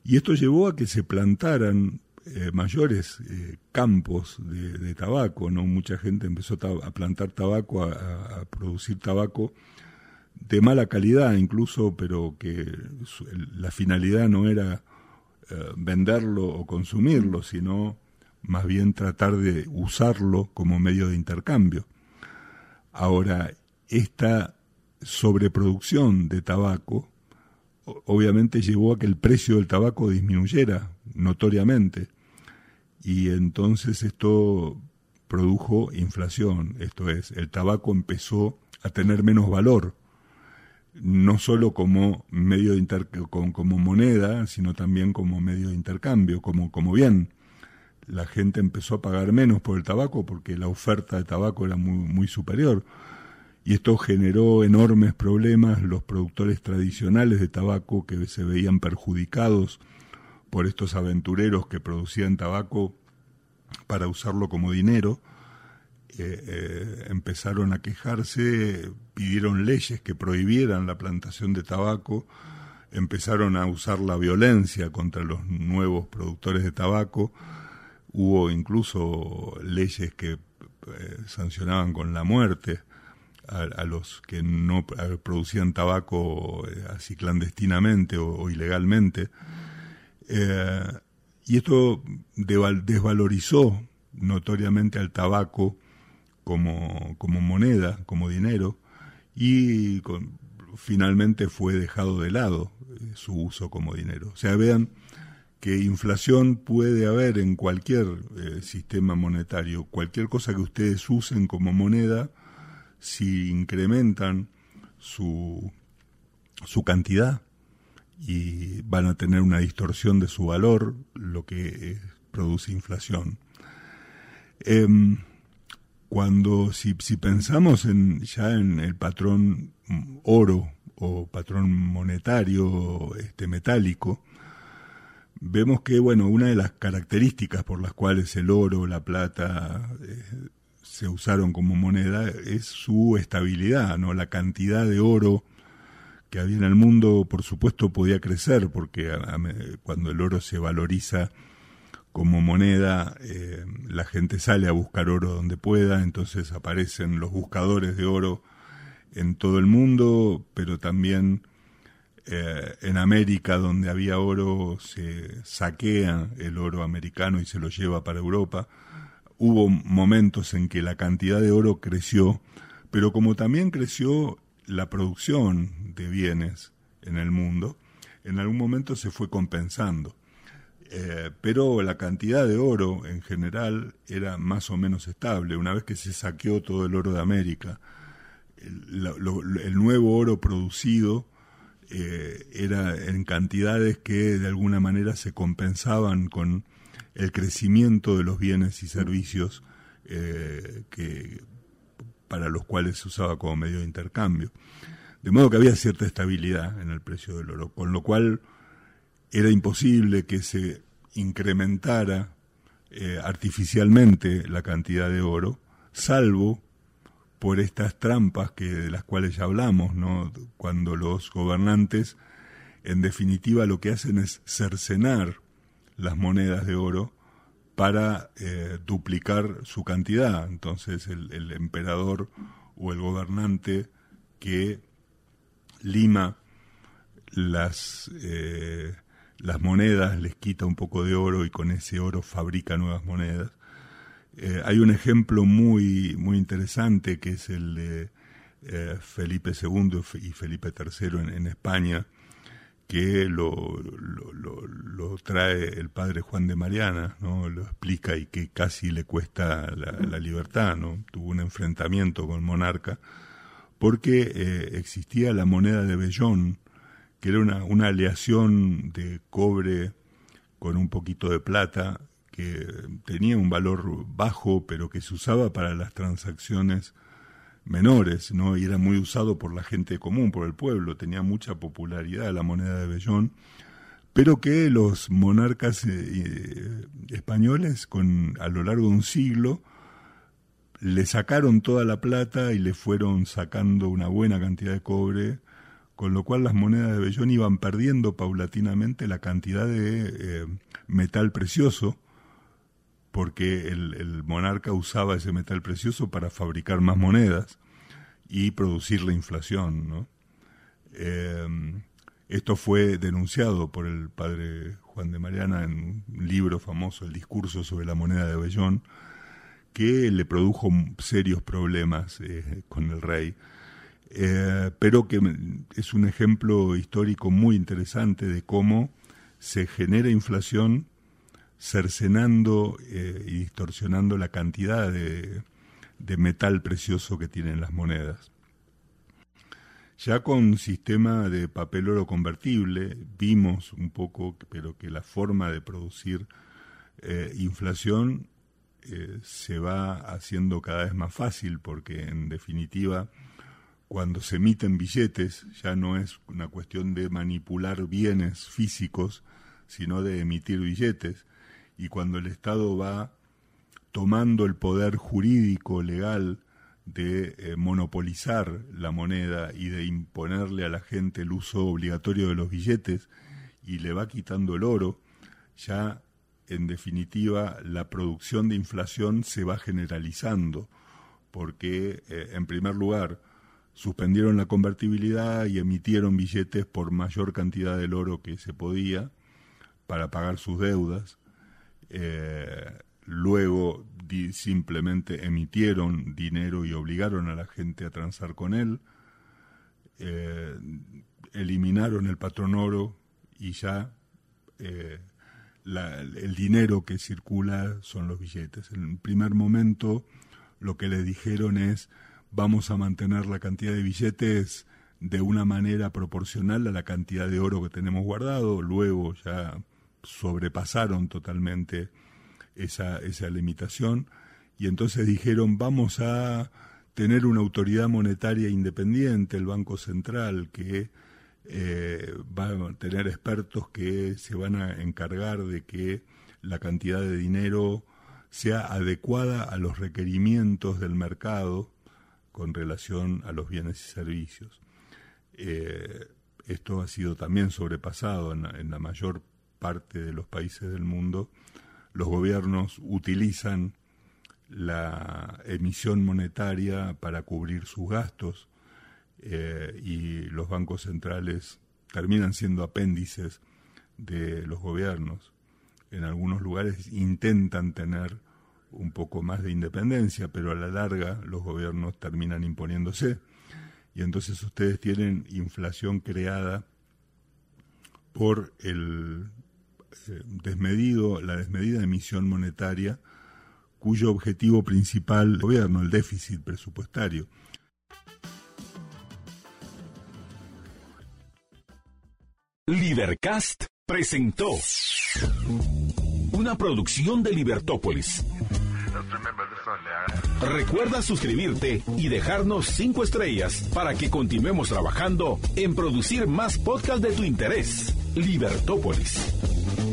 Y esto llevó a que se plantaran eh, mayores eh, campos de, tabaco, ¿no? Mucha gente empezó a plantar tabaco, a, producir tabaco de mala calidad incluso, pero que la finalidad no era eh, venderlo o consumirlo, sino más bien tratar de usarlo como medio de intercambio. Ahora, esta sobreproducción de tabaco obviamente llevó a que el precio del tabaco disminuyera notoriamente y entonces esto produjo inflación, esto es, el tabaco empezó a tener menos valor, no solo como medio de como, moneda, sino también como medio de intercambio, como, como bien. La gente empezó a pagar menos por el tabaco porque la oferta de tabaco era muy, muy superior. Y esto generó enormes problemas. Los productores tradicionales de tabaco que se veían perjudicados por estos aventureros que producían tabaco para usarlo como dinero, eh, eh, empezaron a quejarse, pidieron leyes que prohibieran la plantación de tabaco, empezaron a usar la violencia contra los nuevos productores de tabaco, hubo incluso leyes que eh, sancionaban con la muerte a, los que no producían tabaco así clandestinamente o ilegalmente. Eh, y esto desvalorizó notoriamente al tabaco como, como moneda, como dinero, y finalmente fue dejado de lado eh, su uso como dinero. O sea, vean que inflación puede haber en cualquier eh, sistema monetario, cualquier cosa que ustedes usen como moneda, si incrementan su, su cantidad, y van a tener una distorsión de su valor, lo que eh, produce inflación. Em, cuando si, si, pensamos en, ya en el patrón oro o patrón monetario este, metálico, vemos que bueno una de las características por las cuales el oro, la plata eh, se usaron como moneda es su estabilidad, no la cantidad de oro que había en el mundo, por supuesto, podía crecer, porque cuando el oro se valoriza como moneda, eh, la gente sale a buscar oro donde pueda, entonces aparecen los buscadores de oro en todo el mundo, pero también eh, en América, donde había oro, se saquea el oro americano y se lo lleva para Europa. Hubo momentos en que la cantidad de oro creció, pero como también creció la producción de bienes en el mundo en algún momento se fue compensando. Eh, pero la cantidad de oro en general era más o menos estable. Una vez que se saqueó todo el oro de América, el, nuevo oro producido eh, era en cantidades que de alguna manera se compensaban con el crecimiento de los bienes y servicios eh, que, para los cuales se usaba como medio de intercambio. De modo que había cierta estabilidad en el precio del oro, con lo cual era imposible que se incrementara eh, artificialmente la cantidad de oro, salvo por estas trampas que de las cuales ya hablamos, ¿no? Cuando los gobernantes en definitiva lo que hacen es cercenar las monedas de oro para eh, duplicar su cantidad. Entonces el, emperador o el gobernante que lima las, eh, las monedas, les quita un poco de oro y con ese oro fabrica nuevas monedas. Eh, hay un ejemplo muy, muy interesante que es el de Felipe II y Felipe III en España, que lo, lo, trae el padre Juan de Mariana, ¿no? lo explica y que casi le cuesta la, libertad, ¿no? tuvo un enfrentamiento con el monarca, porque eh, existía la moneda de Bellón, que era una, una aleación de cobre con un poquito de plata, que tenía un valor bajo, pero que se usaba para las transacciones menores, ¿no? Y era muy usado por la gente común, por el pueblo, tenía mucha popularidad la moneda de Bellón, pero que los monarcas eh, eh, españoles con a lo largo de un siglo le sacaron toda la plata y le fueron sacando una buena cantidad de cobre, con lo cual las monedas de Bellón iban perdiendo paulatinamente la cantidad de eh, metal precioso porque el, monarca usaba ese metal precioso para fabricar más monedas y producir la inflación. Em, esto fue denunciado por el padre Juan de Mariana en un libro famoso, El discurso sobre la moneda de Bellón, que le produjo serios problemas eh, con el rey, eh, pero que es un ejemplo histórico muy interesante de cómo se genera inflación cercenando eh, y distorsionando la cantidad de, metal precioso que tienen las monedas. Ya con sistema de papel oro convertible vimos un poco, pero que la forma de producir eh, inflación eh, se va haciendo cada vez más fácil porque en definitiva cuando se emiten billetes ya no es una cuestión de manipular bienes físicos, sino de emitir billetes y cuando el Estado va tomando el poder jurídico, legal, de eh, monopolizar la moneda y de imponerle a la gente el uso obligatorio de los billetes y le va quitando el oro, ya en definitiva la producción de inflación se va generalizando, porque eh, en primer lugar suspendieron la convertibilidad y emitieron billetes por mayor cantidad del oro que se podía para pagar sus deudas, eh, luego simplemente emitieron dinero y obligaron a la gente a transar con él, eh, eliminaron el patrón oro y ya eh, el dinero que circula son los billetes. En el primer momento lo que le dijeron es vamos a mantener la cantidad de billetes de una manera proporcional a la cantidad de oro que tenemos guardado, luego ya sobrepasaron totalmente esa, esa limitación y entonces dijeron vamos a tener una autoridad monetaria independiente, el Banco Central, que eh, va a tener expertos que se van a encargar de que la cantidad de dinero sea adecuada a los requerimientos del mercado con relación a los bienes y servicios. Eh, esto ha sido también sobrepasado en, en la mayor parte de los países del mundo, los gobiernos utilizan la emisión monetaria para cubrir sus gastos eh, y los bancos centrales terminan siendo apéndices de los gobiernos. En algunos lugares intentan tener un poco más de independencia, pero a la larga los gobiernos terminan imponiéndose. Y entonces ustedes tienen inflación creada por el desmedido, la desmedida emisión monetaria, cuyo objetivo principal el gobierno, el déficit presupuestario. Libercast presentó una producción de Libertópolis. Recuerda suscribirte y dejarnos cinco estrellas para que continuemos trabajando en producir más podcasts de tu interés. Libertópolis. Thank you.